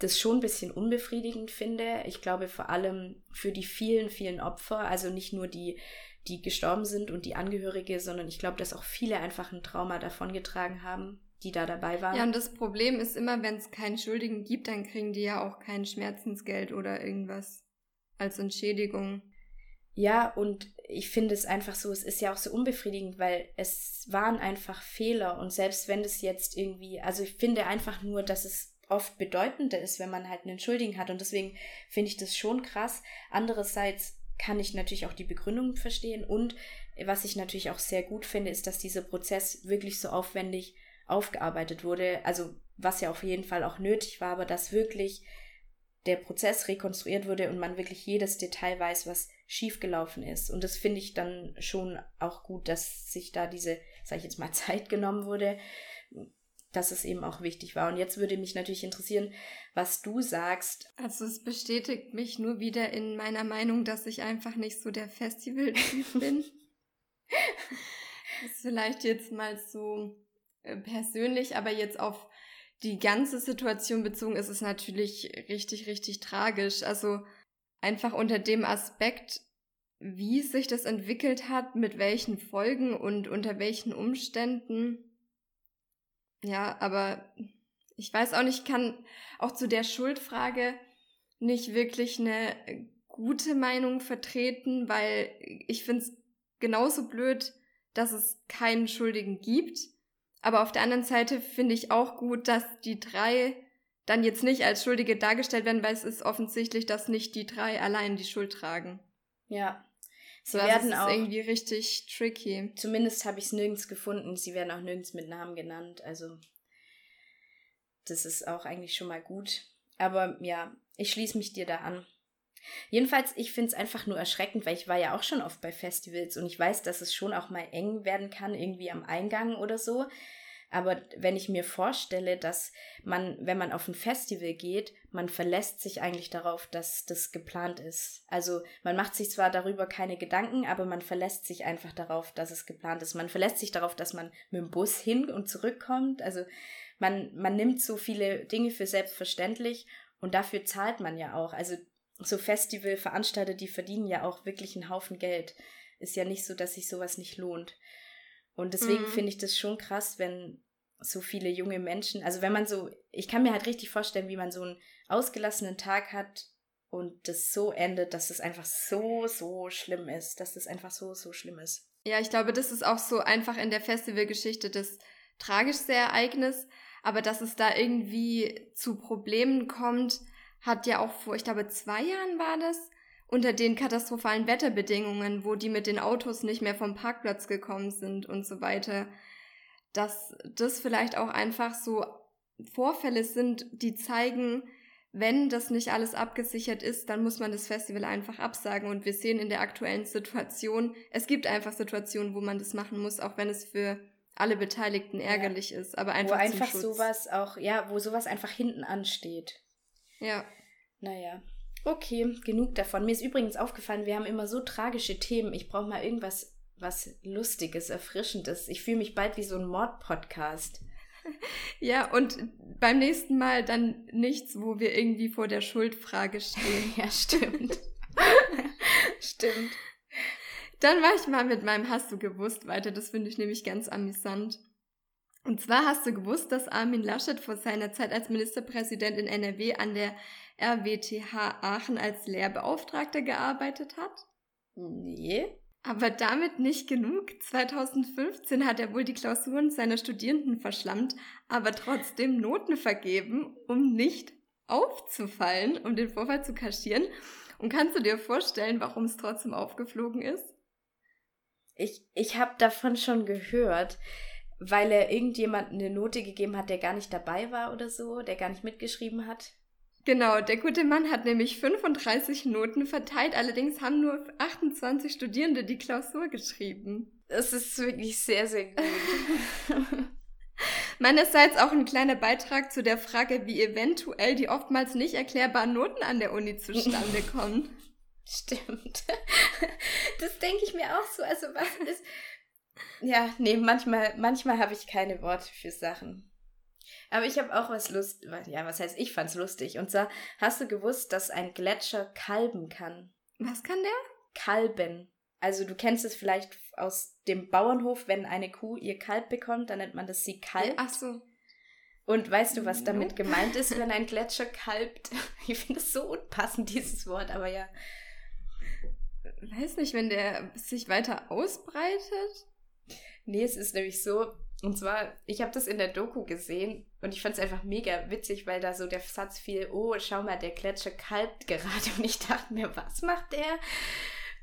das schon ein bisschen unbefriedigend finde. Ich glaube vor allem für die vielen, vielen Opfer, also nicht nur die, die gestorben sind und die Angehörige, sondern ich glaube, dass auch viele einfach ein Trauma davongetragen haben die da dabei waren. Ja, und das Problem ist immer, wenn es keinen Schuldigen gibt, dann kriegen die ja auch kein Schmerzensgeld oder irgendwas als Entschädigung. Ja, und ich finde es einfach so, es ist ja auch so unbefriedigend, weil es waren einfach Fehler und selbst wenn es jetzt irgendwie, also ich finde einfach nur, dass es oft bedeutender ist, wenn man halt einen Schuldigen hat und deswegen finde ich das schon krass. Andererseits kann ich natürlich auch die Begründung verstehen und was ich natürlich auch sehr gut finde, ist, dass dieser Prozess wirklich so aufwendig aufgearbeitet wurde. Also was ja auf jeden Fall auch nötig war, aber dass wirklich der Prozess rekonstruiert wurde und man wirklich jedes Detail weiß, was schiefgelaufen ist. Und das finde ich dann schon auch gut, dass sich da diese, sag ich jetzt mal, Zeit genommen wurde, dass es eben auch wichtig war. Und jetzt würde mich natürlich interessieren, was du sagst. Also es bestätigt mich nur wieder in meiner Meinung, dass ich einfach nicht so der Festival-Typ bin. das ist vielleicht jetzt mal so persönlich, aber jetzt auf die ganze Situation bezogen ist es natürlich richtig, richtig tragisch. Also einfach unter dem Aspekt, wie sich das entwickelt hat, mit welchen Folgen und unter welchen Umständen. Ja, aber ich weiß auch nicht, ich kann auch zu der Schuldfrage nicht wirklich eine gute Meinung vertreten, weil ich finde es genauso blöd, dass es keinen Schuldigen gibt aber auf der anderen Seite finde ich auch gut, dass die drei dann jetzt nicht als Schuldige dargestellt werden, weil es ist offensichtlich, dass nicht die drei allein die Schuld tragen. Ja. Sie so, werden auch irgendwie richtig tricky. Zumindest habe ich es nirgends gefunden. Sie werden auch nirgends mit Namen genannt. Also das ist auch eigentlich schon mal gut. Aber ja, ich schließe mich dir da an. Jedenfalls, ich finde es einfach nur erschreckend, weil ich war ja auch schon oft bei Festivals und ich weiß, dass es schon auch mal eng werden kann, irgendwie am Eingang oder so. Aber wenn ich mir vorstelle, dass man, wenn man auf ein Festival geht, man verlässt sich eigentlich darauf, dass das geplant ist. Also man macht sich zwar darüber keine Gedanken, aber man verlässt sich einfach darauf, dass es geplant ist. Man verlässt sich darauf, dass man mit dem Bus hin und zurückkommt. Also man, man nimmt so viele Dinge für selbstverständlich und dafür zahlt man ja auch. Also so Festivalveranstalter, die verdienen ja auch wirklich einen Haufen Geld. Ist ja nicht so, dass sich sowas nicht lohnt. Und deswegen mhm. finde ich das schon krass, wenn so viele junge Menschen, also wenn man so, ich kann mir halt richtig vorstellen, wie man so einen ausgelassenen Tag hat und das so endet, dass es einfach so, so schlimm ist, dass es einfach so, so schlimm ist. Ja, ich glaube, das ist auch so einfach in der Festivalgeschichte das tragischste Ereignis, aber dass es da irgendwie zu Problemen kommt, hat ja auch vor, ich glaube, zwei Jahren war das, unter den katastrophalen Wetterbedingungen, wo die mit den Autos nicht mehr vom Parkplatz gekommen sind und so weiter, dass das vielleicht auch einfach so Vorfälle sind, die zeigen, wenn das nicht alles abgesichert ist, dann muss man das Festival einfach absagen. Und wir sehen in der aktuellen Situation, es gibt einfach Situationen, wo man das machen muss, auch wenn es für alle Beteiligten ärgerlich ja. ist. Aber einfach wo einfach sowas auch, ja, wo sowas einfach hinten ansteht. Ja. Naja. Okay, genug davon. Mir ist übrigens aufgefallen, wir haben immer so tragische Themen. Ich brauche mal irgendwas, was Lustiges, Erfrischendes. Ich fühle mich bald wie so ein Mord-Podcast. Ja, und beim nächsten Mal dann nichts, wo wir irgendwie vor der Schuldfrage stehen. ja, stimmt. Stimmt. Dann war ich mal mit meinem Hast du gewusst weiter. Das finde ich nämlich ganz amüsant. Und zwar hast du gewusst, dass Armin Laschet vor seiner Zeit als Ministerpräsident in NRW an der RWTH Aachen als Lehrbeauftragter gearbeitet hat? Nee. Aber damit nicht genug. 2015 hat er wohl die Klausuren seiner Studierenden verschlammt, aber trotzdem Noten vergeben, um nicht aufzufallen, um den Vorfall zu kaschieren. Und kannst du dir vorstellen, warum es trotzdem aufgeflogen ist? Ich, ich habe davon schon gehört, weil er irgendjemand eine Note gegeben hat, der gar nicht dabei war oder so, der gar nicht mitgeschrieben hat. Genau, der gute Mann hat nämlich 35 Noten verteilt, allerdings haben nur 28 Studierende die Klausur geschrieben. Das ist wirklich sehr, sehr gut. Meinerseits auch ein kleiner Beitrag zu der Frage, wie eventuell die oftmals nicht erklärbaren Noten an der Uni zustande kommen. Stimmt. Das denke ich mir auch so. Also was ist. Ja, nee, manchmal, manchmal habe ich keine Worte für Sachen. Aber ich habe auch was Lust, ja, was heißt, ich fand's lustig. Und zwar, hast du gewusst, dass ein Gletscher kalben kann? Was kann der? Kalben. Also du kennst es vielleicht aus dem Bauernhof, wenn eine Kuh ihr Kalb bekommt, dann nennt man das sie kalbt. Ach so. Und weißt du, was damit gemeint ist, wenn ein Gletscher kalbt? Ich finde es so unpassend, dieses Wort, aber ja. Weiß nicht, wenn der sich weiter ausbreitet? Nee, es ist nämlich so, und zwar, ich habe das in der Doku gesehen und ich fand es einfach mega witzig, weil da so der Satz fiel, oh, schau mal, der Gletscher kalbt gerade. Und ich dachte mir, was macht der?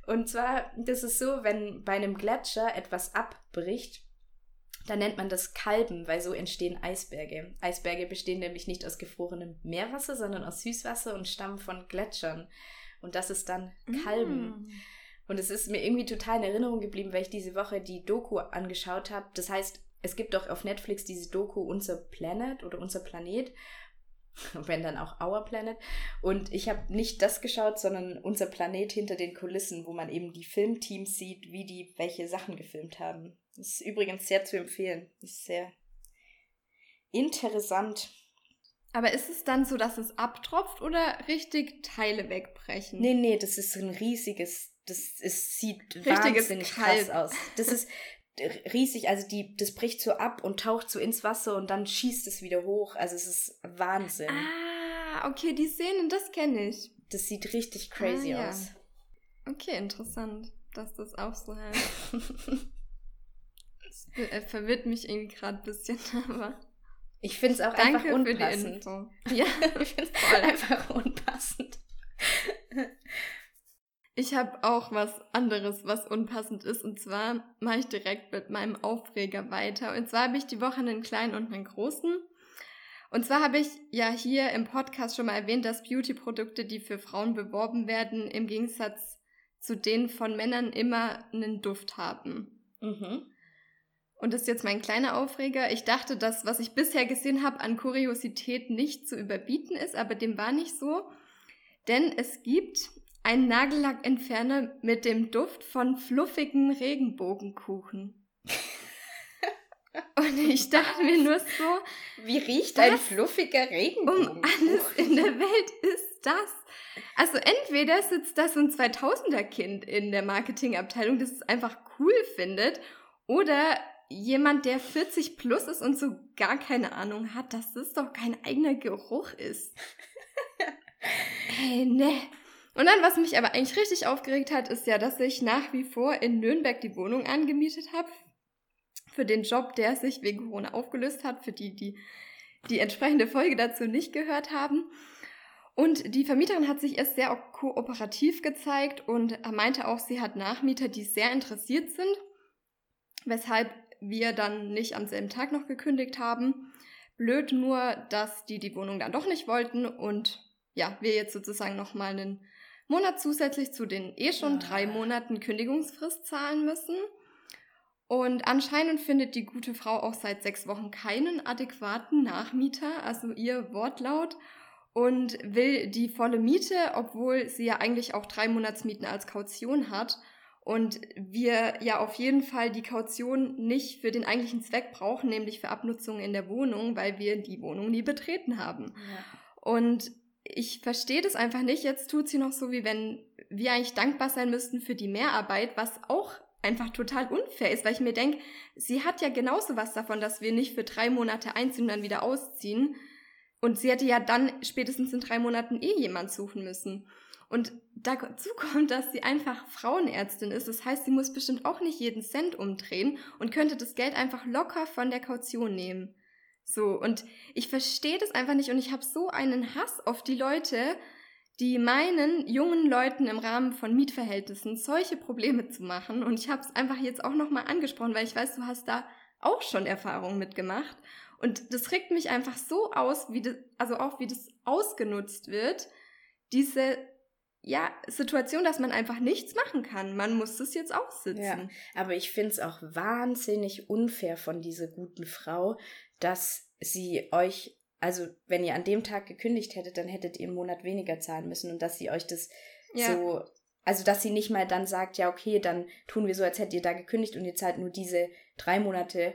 Und zwar, das ist so, wenn bei einem Gletscher etwas abbricht, dann nennt man das Kalben, weil so entstehen Eisberge. Eisberge bestehen nämlich nicht aus gefrorenem Meerwasser, sondern aus Süßwasser und stammen von Gletschern. Und das ist dann Kalben. Mm. Und es ist mir irgendwie total in Erinnerung geblieben, weil ich diese Woche die Doku angeschaut habe. Das heißt, es gibt doch auf Netflix diese Doku Unser Planet oder Unser Planet. Wenn dann auch Our Planet. Und ich habe nicht das geschaut, sondern Unser Planet hinter den Kulissen, wo man eben die Filmteams sieht, wie die welche Sachen gefilmt haben. Das ist übrigens sehr zu empfehlen. Das ist sehr interessant. Aber ist es dann so, dass es abtropft oder richtig Teile wegbrechen? Nee, nee, das ist ein riesiges das ist, sieht Richtiges wahnsinnig Kalb. krass aus. Das ist riesig, also die, das bricht so ab und taucht so ins Wasser und dann schießt es wieder hoch. Also es ist Wahnsinn. Ah, okay, die Szenen, das kenne ich. Das sieht richtig crazy ah, ja. aus. Okay, interessant, dass das auch so heißt. das äh, verwirrt mich irgendwie gerade ein bisschen, aber. Ich finde es auch Danke einfach unpassend. Ja, ich finde es einfach unpassend. Ich habe auch was anderes, was unpassend ist. Und zwar mache ich direkt mit meinem Aufreger weiter. Und zwar habe ich die Woche einen kleinen und einen großen. Und zwar habe ich ja hier im Podcast schon mal erwähnt, dass Beauty-Produkte, die für Frauen beworben werden, im Gegensatz zu denen von Männern immer einen Duft haben. Mhm. Und das ist jetzt mein kleiner Aufreger. Ich dachte, dass was ich bisher gesehen habe an Kuriosität nicht zu überbieten ist, aber dem war nicht so. Denn es gibt ein Nagellackentferner mit dem Duft von fluffigen Regenbogenkuchen. Und ich dachte mir nur so, wie riecht ein fluffiger Regenbogen? Um alles in der Welt ist das. Also entweder sitzt das so ein 2000er Kind in der Marketingabteilung, das es einfach cool findet, oder jemand, der 40 plus ist und so gar keine Ahnung hat, dass das doch kein eigener Geruch ist. Ey, ne. Und dann, was mich aber eigentlich richtig aufgeregt hat, ist ja, dass ich nach wie vor in Nürnberg die Wohnung angemietet habe. Für den Job, der sich wegen Corona aufgelöst hat, für die, die die entsprechende Folge dazu nicht gehört haben. Und die Vermieterin hat sich erst sehr kooperativ gezeigt und meinte auch, sie hat Nachmieter, die sehr interessiert sind, weshalb wir dann nicht am selben Tag noch gekündigt haben. Blöd nur, dass die die Wohnung dann doch nicht wollten und ja, wir jetzt sozusagen nochmal einen Monat zusätzlich zu den eh schon drei Monaten Kündigungsfrist zahlen müssen. Und anscheinend findet die gute Frau auch seit sechs Wochen keinen adäquaten Nachmieter, also ihr Wortlaut, und will die volle Miete, obwohl sie ja eigentlich auch drei Monatsmieten als Kaution hat. Und wir ja auf jeden Fall die Kaution nicht für den eigentlichen Zweck brauchen, nämlich für Abnutzung in der Wohnung, weil wir die Wohnung nie betreten haben. Ja. Und ich verstehe das einfach nicht. Jetzt tut sie noch so, wie wenn wir eigentlich dankbar sein müssten für die Mehrarbeit, was auch einfach total unfair ist, weil ich mir denke, sie hat ja genauso was davon, dass wir nicht für drei Monate einziehen und dann wieder ausziehen. Und sie hätte ja dann spätestens in drei Monaten eh jemand suchen müssen. Und dazu kommt, dass sie einfach Frauenärztin ist. Das heißt, sie muss bestimmt auch nicht jeden Cent umdrehen und könnte das Geld einfach locker von der Kaution nehmen. So, und ich verstehe das einfach nicht und ich habe so einen Hass auf die Leute, die meinen, jungen Leuten im Rahmen von Mietverhältnissen solche Probleme zu machen. Und ich habe es einfach jetzt auch nochmal angesprochen, weil ich weiß, du hast da auch schon Erfahrungen mitgemacht. Und das regt mich einfach so aus, wie das, also auch wie das ausgenutzt wird, diese ja, Situation, dass man einfach nichts machen kann. Man muss das jetzt aussitzen. Ja, aber ich finde es auch wahnsinnig unfair von dieser guten Frau, dass sie euch, also wenn ihr an dem Tag gekündigt hättet, dann hättet ihr im Monat weniger zahlen müssen und dass sie euch das ja. so, also dass sie nicht mal dann sagt, ja, okay, dann tun wir so, als hättet ihr da gekündigt und ihr zahlt nur diese drei Monate,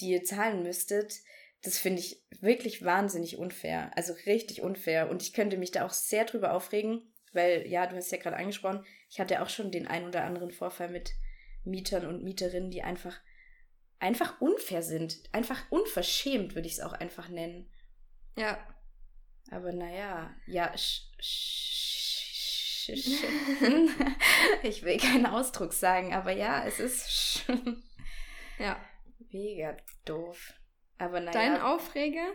die ihr zahlen müsstet. Das finde ich wirklich wahnsinnig unfair. Also richtig unfair. Und ich könnte mich da auch sehr drüber aufregen, weil, ja, du hast ja gerade angesprochen, ich hatte auch schon den ein oder anderen Vorfall mit Mietern und Mieterinnen, die einfach, einfach unfair sind. Einfach unverschämt, würde ich es auch einfach nennen. Ja. Aber naja, ja, sch, sch, sch, ich will keinen Ausdruck sagen, aber ja, es ist ja mega doof. Aber naja. Dein Aufreger?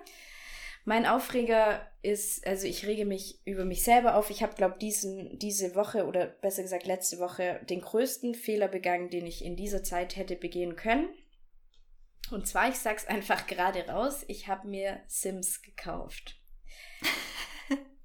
Mein Aufreger ist, also ich rege mich über mich selber auf. Ich habe, glaube diesen diese Woche oder besser gesagt letzte Woche den größten Fehler begangen, den ich in dieser Zeit hätte begehen können. Und zwar, ich sag's einfach gerade raus, ich habe mir Sims gekauft.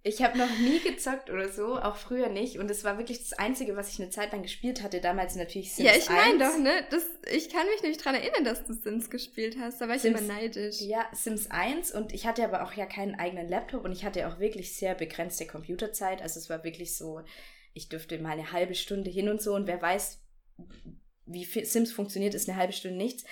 Ich habe noch nie gezockt oder so, auch früher nicht. Und es war wirklich das Einzige, was ich eine Zeit lang gespielt hatte. Damals natürlich Sims Ja, ich meine doch, ne? Das, ich kann mich nämlich daran erinnern, dass du Sims gespielt hast. Da war ich Sims, immer neidisch. Ja, Sims 1. Und ich hatte aber auch ja keinen eigenen Laptop. Und ich hatte auch wirklich sehr begrenzte Computerzeit. Also es war wirklich so, ich dürfte mal eine halbe Stunde hin und so. Und wer weiß, wie Sims funktioniert, ist eine halbe Stunde nichts.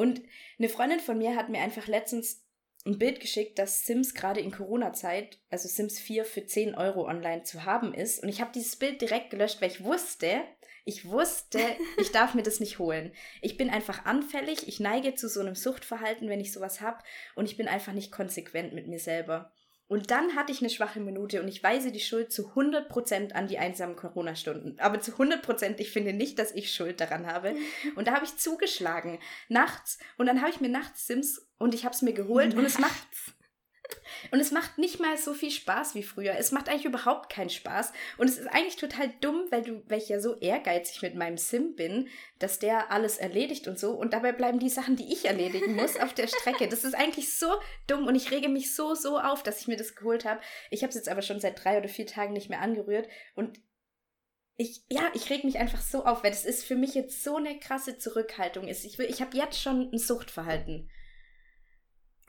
Und eine Freundin von mir hat mir einfach letztens ein Bild geschickt, dass Sims gerade in Corona-Zeit, also Sims 4 für 10 Euro online zu haben ist. Und ich habe dieses Bild direkt gelöscht, weil ich wusste, ich wusste, ich darf mir das nicht holen. Ich bin einfach anfällig, ich neige zu so einem Suchtverhalten, wenn ich sowas habe. Und ich bin einfach nicht konsequent mit mir selber. Und dann hatte ich eine schwache Minute und ich weise die Schuld zu 100% an die einsamen Corona-Stunden. Aber zu 100%, ich finde nicht, dass ich Schuld daran habe. Und da habe ich zugeschlagen, nachts. Und dann habe ich mir nachts Sims und ich habe es mir geholt und es macht und es macht nicht mal so viel Spaß wie früher. Es macht eigentlich überhaupt keinen Spaß. Und es ist eigentlich total dumm, weil du, weil ich ja so ehrgeizig mit meinem Sim bin, dass der alles erledigt und so. Und dabei bleiben die Sachen, die ich erledigen muss, auf der Strecke. Das ist eigentlich so dumm und ich rege mich so, so auf, dass ich mir das geholt habe. Ich habe es jetzt aber schon seit drei oder vier Tagen nicht mehr angerührt. Und ich, ja, ich reg mich einfach so auf, weil das ist für mich jetzt so eine krasse Zurückhaltung. Ich, ich habe jetzt schon ein Suchtverhalten.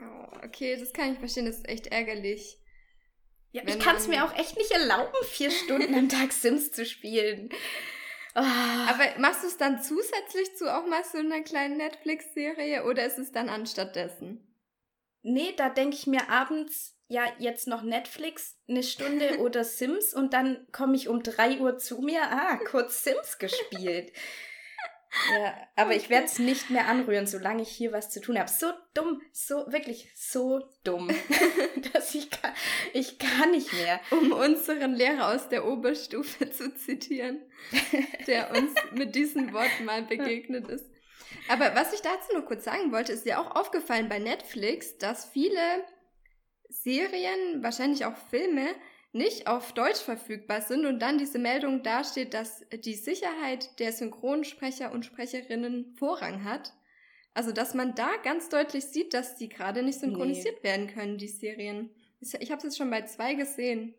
Oh, okay, das kann ich verstehen, das ist echt ärgerlich. Ja, ich kann es mir auch echt nicht erlauben, vier Stunden am Tag Sims zu spielen. Oh. Aber machst du es dann zusätzlich zu auch mal so einer kleinen Netflix-Serie oder ist es dann anstatt dessen? Nee, da denke ich mir abends, ja, jetzt noch Netflix, eine Stunde oder Sims und dann komme ich um drei Uhr zu mir, ah, kurz Sims gespielt. Ja, aber ich werde es nicht mehr anrühren, solange ich hier was zu tun habe. So dumm, so wirklich so dumm, dass ich kann, ich kann nicht mehr. Um unseren Lehrer aus der Oberstufe zu zitieren, der uns mit diesen Worten mal begegnet ist. Aber was ich dazu nur kurz sagen wollte, ist ja auch aufgefallen bei Netflix, dass viele Serien, wahrscheinlich auch Filme, nicht auf Deutsch verfügbar sind und dann diese Meldung dasteht, dass die Sicherheit der Synchronsprecher und Sprecherinnen Vorrang hat. Also, dass man da ganz deutlich sieht, dass die gerade nicht synchronisiert nee. werden können, die Serien. Ich habe es jetzt schon bei zwei gesehen.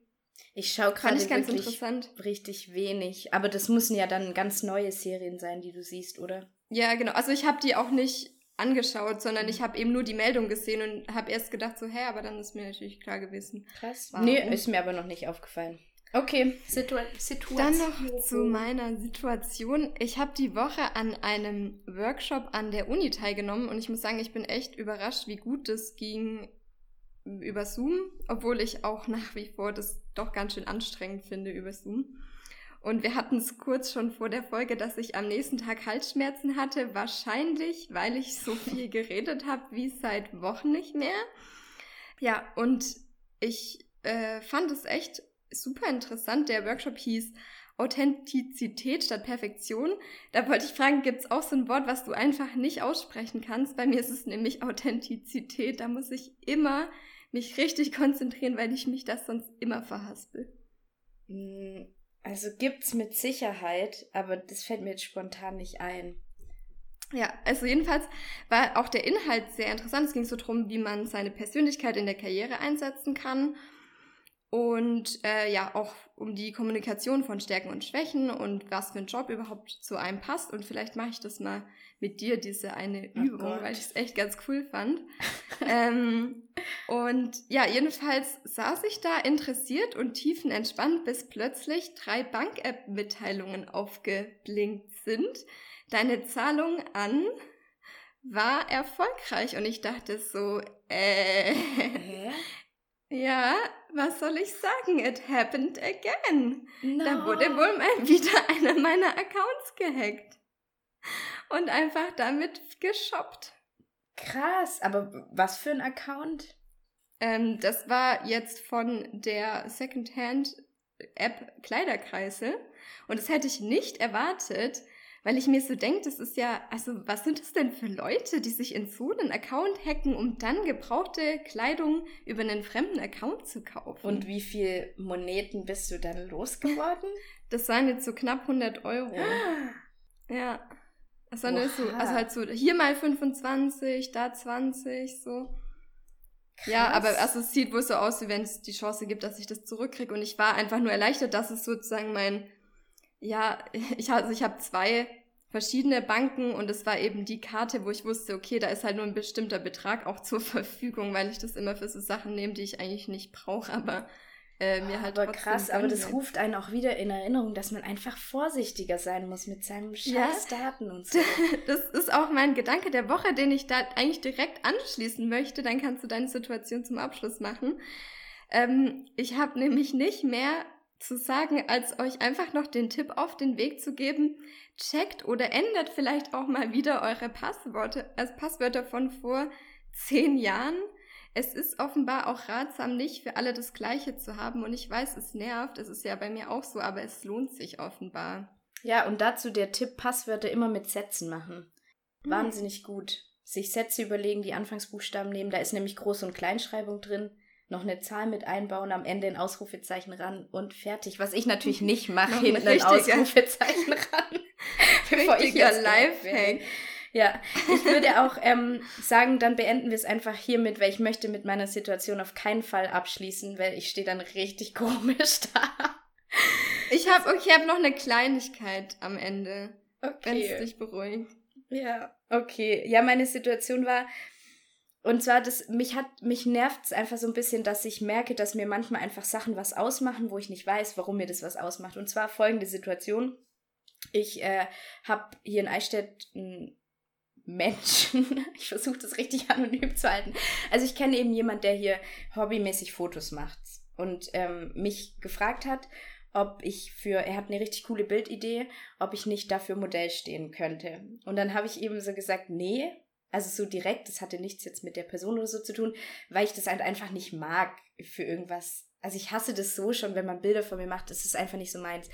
Ich schaue gerade wirklich richtig wenig. Aber das müssen ja dann ganz neue Serien sein, die du siehst, oder? Ja, genau. Also ich habe die auch nicht angeschaut, sondern ich mhm. habe eben nur die Meldung gesehen und habe erst gedacht so, hä, aber dann ist mir natürlich klar gewesen. Krass. Warum. Nee, ist mir aber noch nicht aufgefallen. Okay, Situ Situation. Dann noch zu meiner Situation. Ich habe die Woche an einem Workshop an der Uni teilgenommen und ich muss sagen, ich bin echt überrascht, wie gut das ging über Zoom, obwohl ich auch nach wie vor das doch ganz schön anstrengend finde über Zoom. Und wir hatten es kurz schon vor der Folge, dass ich am nächsten Tag Halsschmerzen hatte. Wahrscheinlich, weil ich so viel geredet habe wie seit Wochen nicht mehr. Ja, und ich äh, fand es echt super interessant. Der Workshop hieß Authentizität statt Perfektion. Da wollte ich fragen, gibt es auch so ein Wort, was du einfach nicht aussprechen kannst? Bei mir ist es nämlich Authentizität. Da muss ich immer mich richtig konzentrieren, weil ich mich das sonst immer verhaspel. Also gibt's mit Sicherheit, aber das fällt mir jetzt spontan nicht ein. Ja, also jedenfalls war auch der Inhalt sehr interessant. Es ging so darum, wie man seine Persönlichkeit in der Karriere einsetzen kann und äh, ja auch um die Kommunikation von Stärken und Schwächen und was für ein Job überhaupt zu einem passt. Und vielleicht mache ich das mal mit dir, diese eine oh Übung, Gott. weil ich es echt ganz cool fand. ähm, und ja, jedenfalls saß ich da interessiert und tiefenentspannt, bis plötzlich drei Bank-App-Mitteilungen aufgeblinkt sind. Deine Zahlung an war erfolgreich und ich dachte so, äh? Ja, was soll ich sagen? It happened again. No. Da wurde wohl mal wieder einer meiner Accounts gehackt. Und einfach damit geshoppt. Krass, aber was für ein Account? Ähm, das war jetzt von der Secondhand-App Kleiderkreisel. Und das hätte ich nicht erwartet, weil ich mir so denke, das ist ja, also was sind das denn für Leute, die sich in so einen Account hacken, um dann gebrauchte Kleidung über einen fremden Account zu kaufen? Und wie viel Moneten bist du dann losgeworden? Das waren jetzt so knapp 100 Euro. ja. Waren so, also halt so, hier mal 25, da 20, so. Krass. Ja, aber also es sieht wohl so aus, wie wenn es die Chance gibt, dass ich das zurückkriege. Und ich war einfach nur erleichtert, dass es sozusagen mein ja, ich, also ich habe zwei verschiedene Banken und es war eben die Karte, wo ich wusste, okay, da ist halt nur ein bestimmter Betrag auch zur Verfügung, weil ich das immer für so Sachen nehme, die ich eigentlich nicht brauche, aber äh, mir halt aber krass, aber das ruft einen auch wieder in Erinnerung, dass man einfach vorsichtiger sein muss mit seinen scheiß ja, Daten und so. das ist auch mein Gedanke der Woche, den ich da eigentlich direkt anschließen möchte. Dann kannst du deine Situation zum Abschluss machen. Ähm, ich habe nämlich nicht mehr zu sagen, als euch einfach noch den Tipp auf den Weg zu geben, checkt oder ändert vielleicht auch mal wieder eure Passwörter, also Passwörter von vor zehn Jahren. Es ist offenbar auch ratsam, nicht für alle das Gleiche zu haben. Und ich weiß, es nervt, es ist ja bei mir auch so, aber es lohnt sich offenbar. Ja, und dazu der Tipp, Passwörter immer mit Sätzen machen. Hm. Wahnsinnig gut. Sich Sätze überlegen, die Anfangsbuchstaben nehmen. Da ist nämlich Groß- und Kleinschreibung drin noch eine Zahl mit einbauen, am Ende ein Ausrufezeichen ran und fertig. Was ich natürlich nicht mache, hinten ein Ausrufezeichen ran. bevor ich jetzt Lifehack. Ja, ich würde auch ähm, sagen, dann beenden wir es einfach hiermit, weil ich möchte mit meiner Situation auf keinen Fall abschließen, weil ich stehe dann richtig komisch da. Ich habe okay, ich hab noch eine Kleinigkeit am Ende, okay. wenn es dich beruhigt. Ja, okay. Ja, meine Situation war, und zwar, das, mich hat, mich nervt es einfach so ein bisschen, dass ich merke, dass mir manchmal einfach Sachen was ausmachen, wo ich nicht weiß, warum mir das was ausmacht. Und zwar folgende Situation. Ich äh, habe hier in Eichstätt einen Menschen, ich versuche das richtig anonym zu halten. Also ich kenne eben jemand, der hier hobbymäßig Fotos macht und ähm, mich gefragt hat, ob ich für, er hat eine richtig coole Bildidee, ob ich nicht dafür Modell stehen könnte. Und dann habe ich eben so gesagt, nee, also so direkt, das hatte nichts jetzt mit der Person oder so zu tun, weil ich das halt einfach nicht mag für irgendwas. Also ich hasse das so schon, wenn man Bilder von mir macht, das ist einfach nicht so meins.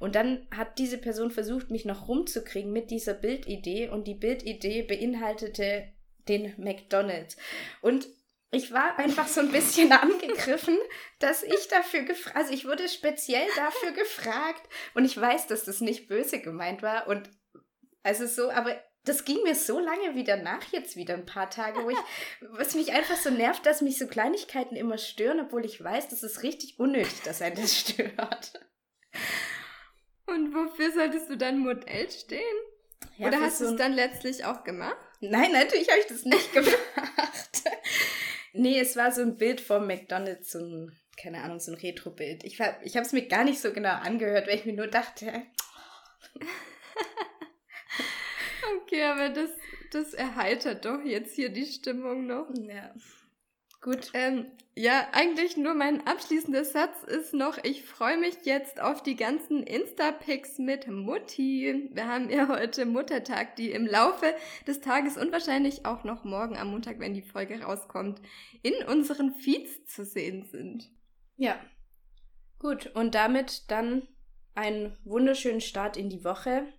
Und dann hat diese Person versucht, mich noch rumzukriegen mit dieser Bildidee und die Bildidee beinhaltete den McDonald's. Und ich war einfach so ein bisschen angegriffen, dass ich dafür gefragt, also ich wurde speziell dafür gefragt und ich weiß, dass das nicht böse gemeint war und also so, aber das ging mir so lange wieder nach, jetzt wieder ein paar Tage, wo ich, was mich einfach so nervt, dass mich so Kleinigkeiten immer stören, obwohl ich weiß, das ist richtig unnötig, dass ein das stört. Und wofür solltest du dann Modell stehen? Ja, Oder hast so du es dann letztlich auch gemacht? Nein, natürlich habe ich das nicht gemacht. nee, es war so ein Bild vom McDonalds, so ein, keine Ahnung, so ein Retro-Bild. Ich, ich habe es mir gar nicht so genau angehört, weil ich mir nur dachte, Okay, aber das, das erheitert doch jetzt hier die Stimmung noch. Ja. Gut, ähm, ja, eigentlich nur mein abschließender Satz ist noch, ich freue mich jetzt auf die ganzen Insta-Pics mit Mutti. Wir haben ja heute Muttertag, die im Laufe des Tages und wahrscheinlich auch noch morgen am Montag, wenn die Folge rauskommt, in unseren Feeds zu sehen sind. Ja. Gut, und damit dann einen wunderschönen Start in die Woche.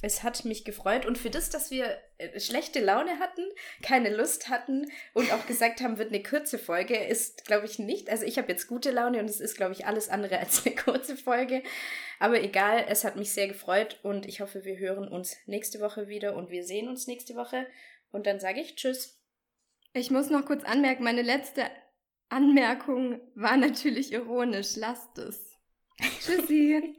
Es hat mich gefreut und für das, dass wir äh, schlechte Laune hatten, keine Lust hatten und auch gesagt haben, wird eine kurze Folge, ist, glaube ich, nicht. Also ich habe jetzt gute Laune und es ist, glaube ich, alles andere als eine kurze Folge. Aber egal, es hat mich sehr gefreut und ich hoffe, wir hören uns nächste Woche wieder und wir sehen uns nächste Woche. Und dann sage ich Tschüss. Ich muss noch kurz anmerken, meine letzte Anmerkung war natürlich ironisch. Lasst es. Tschüssi.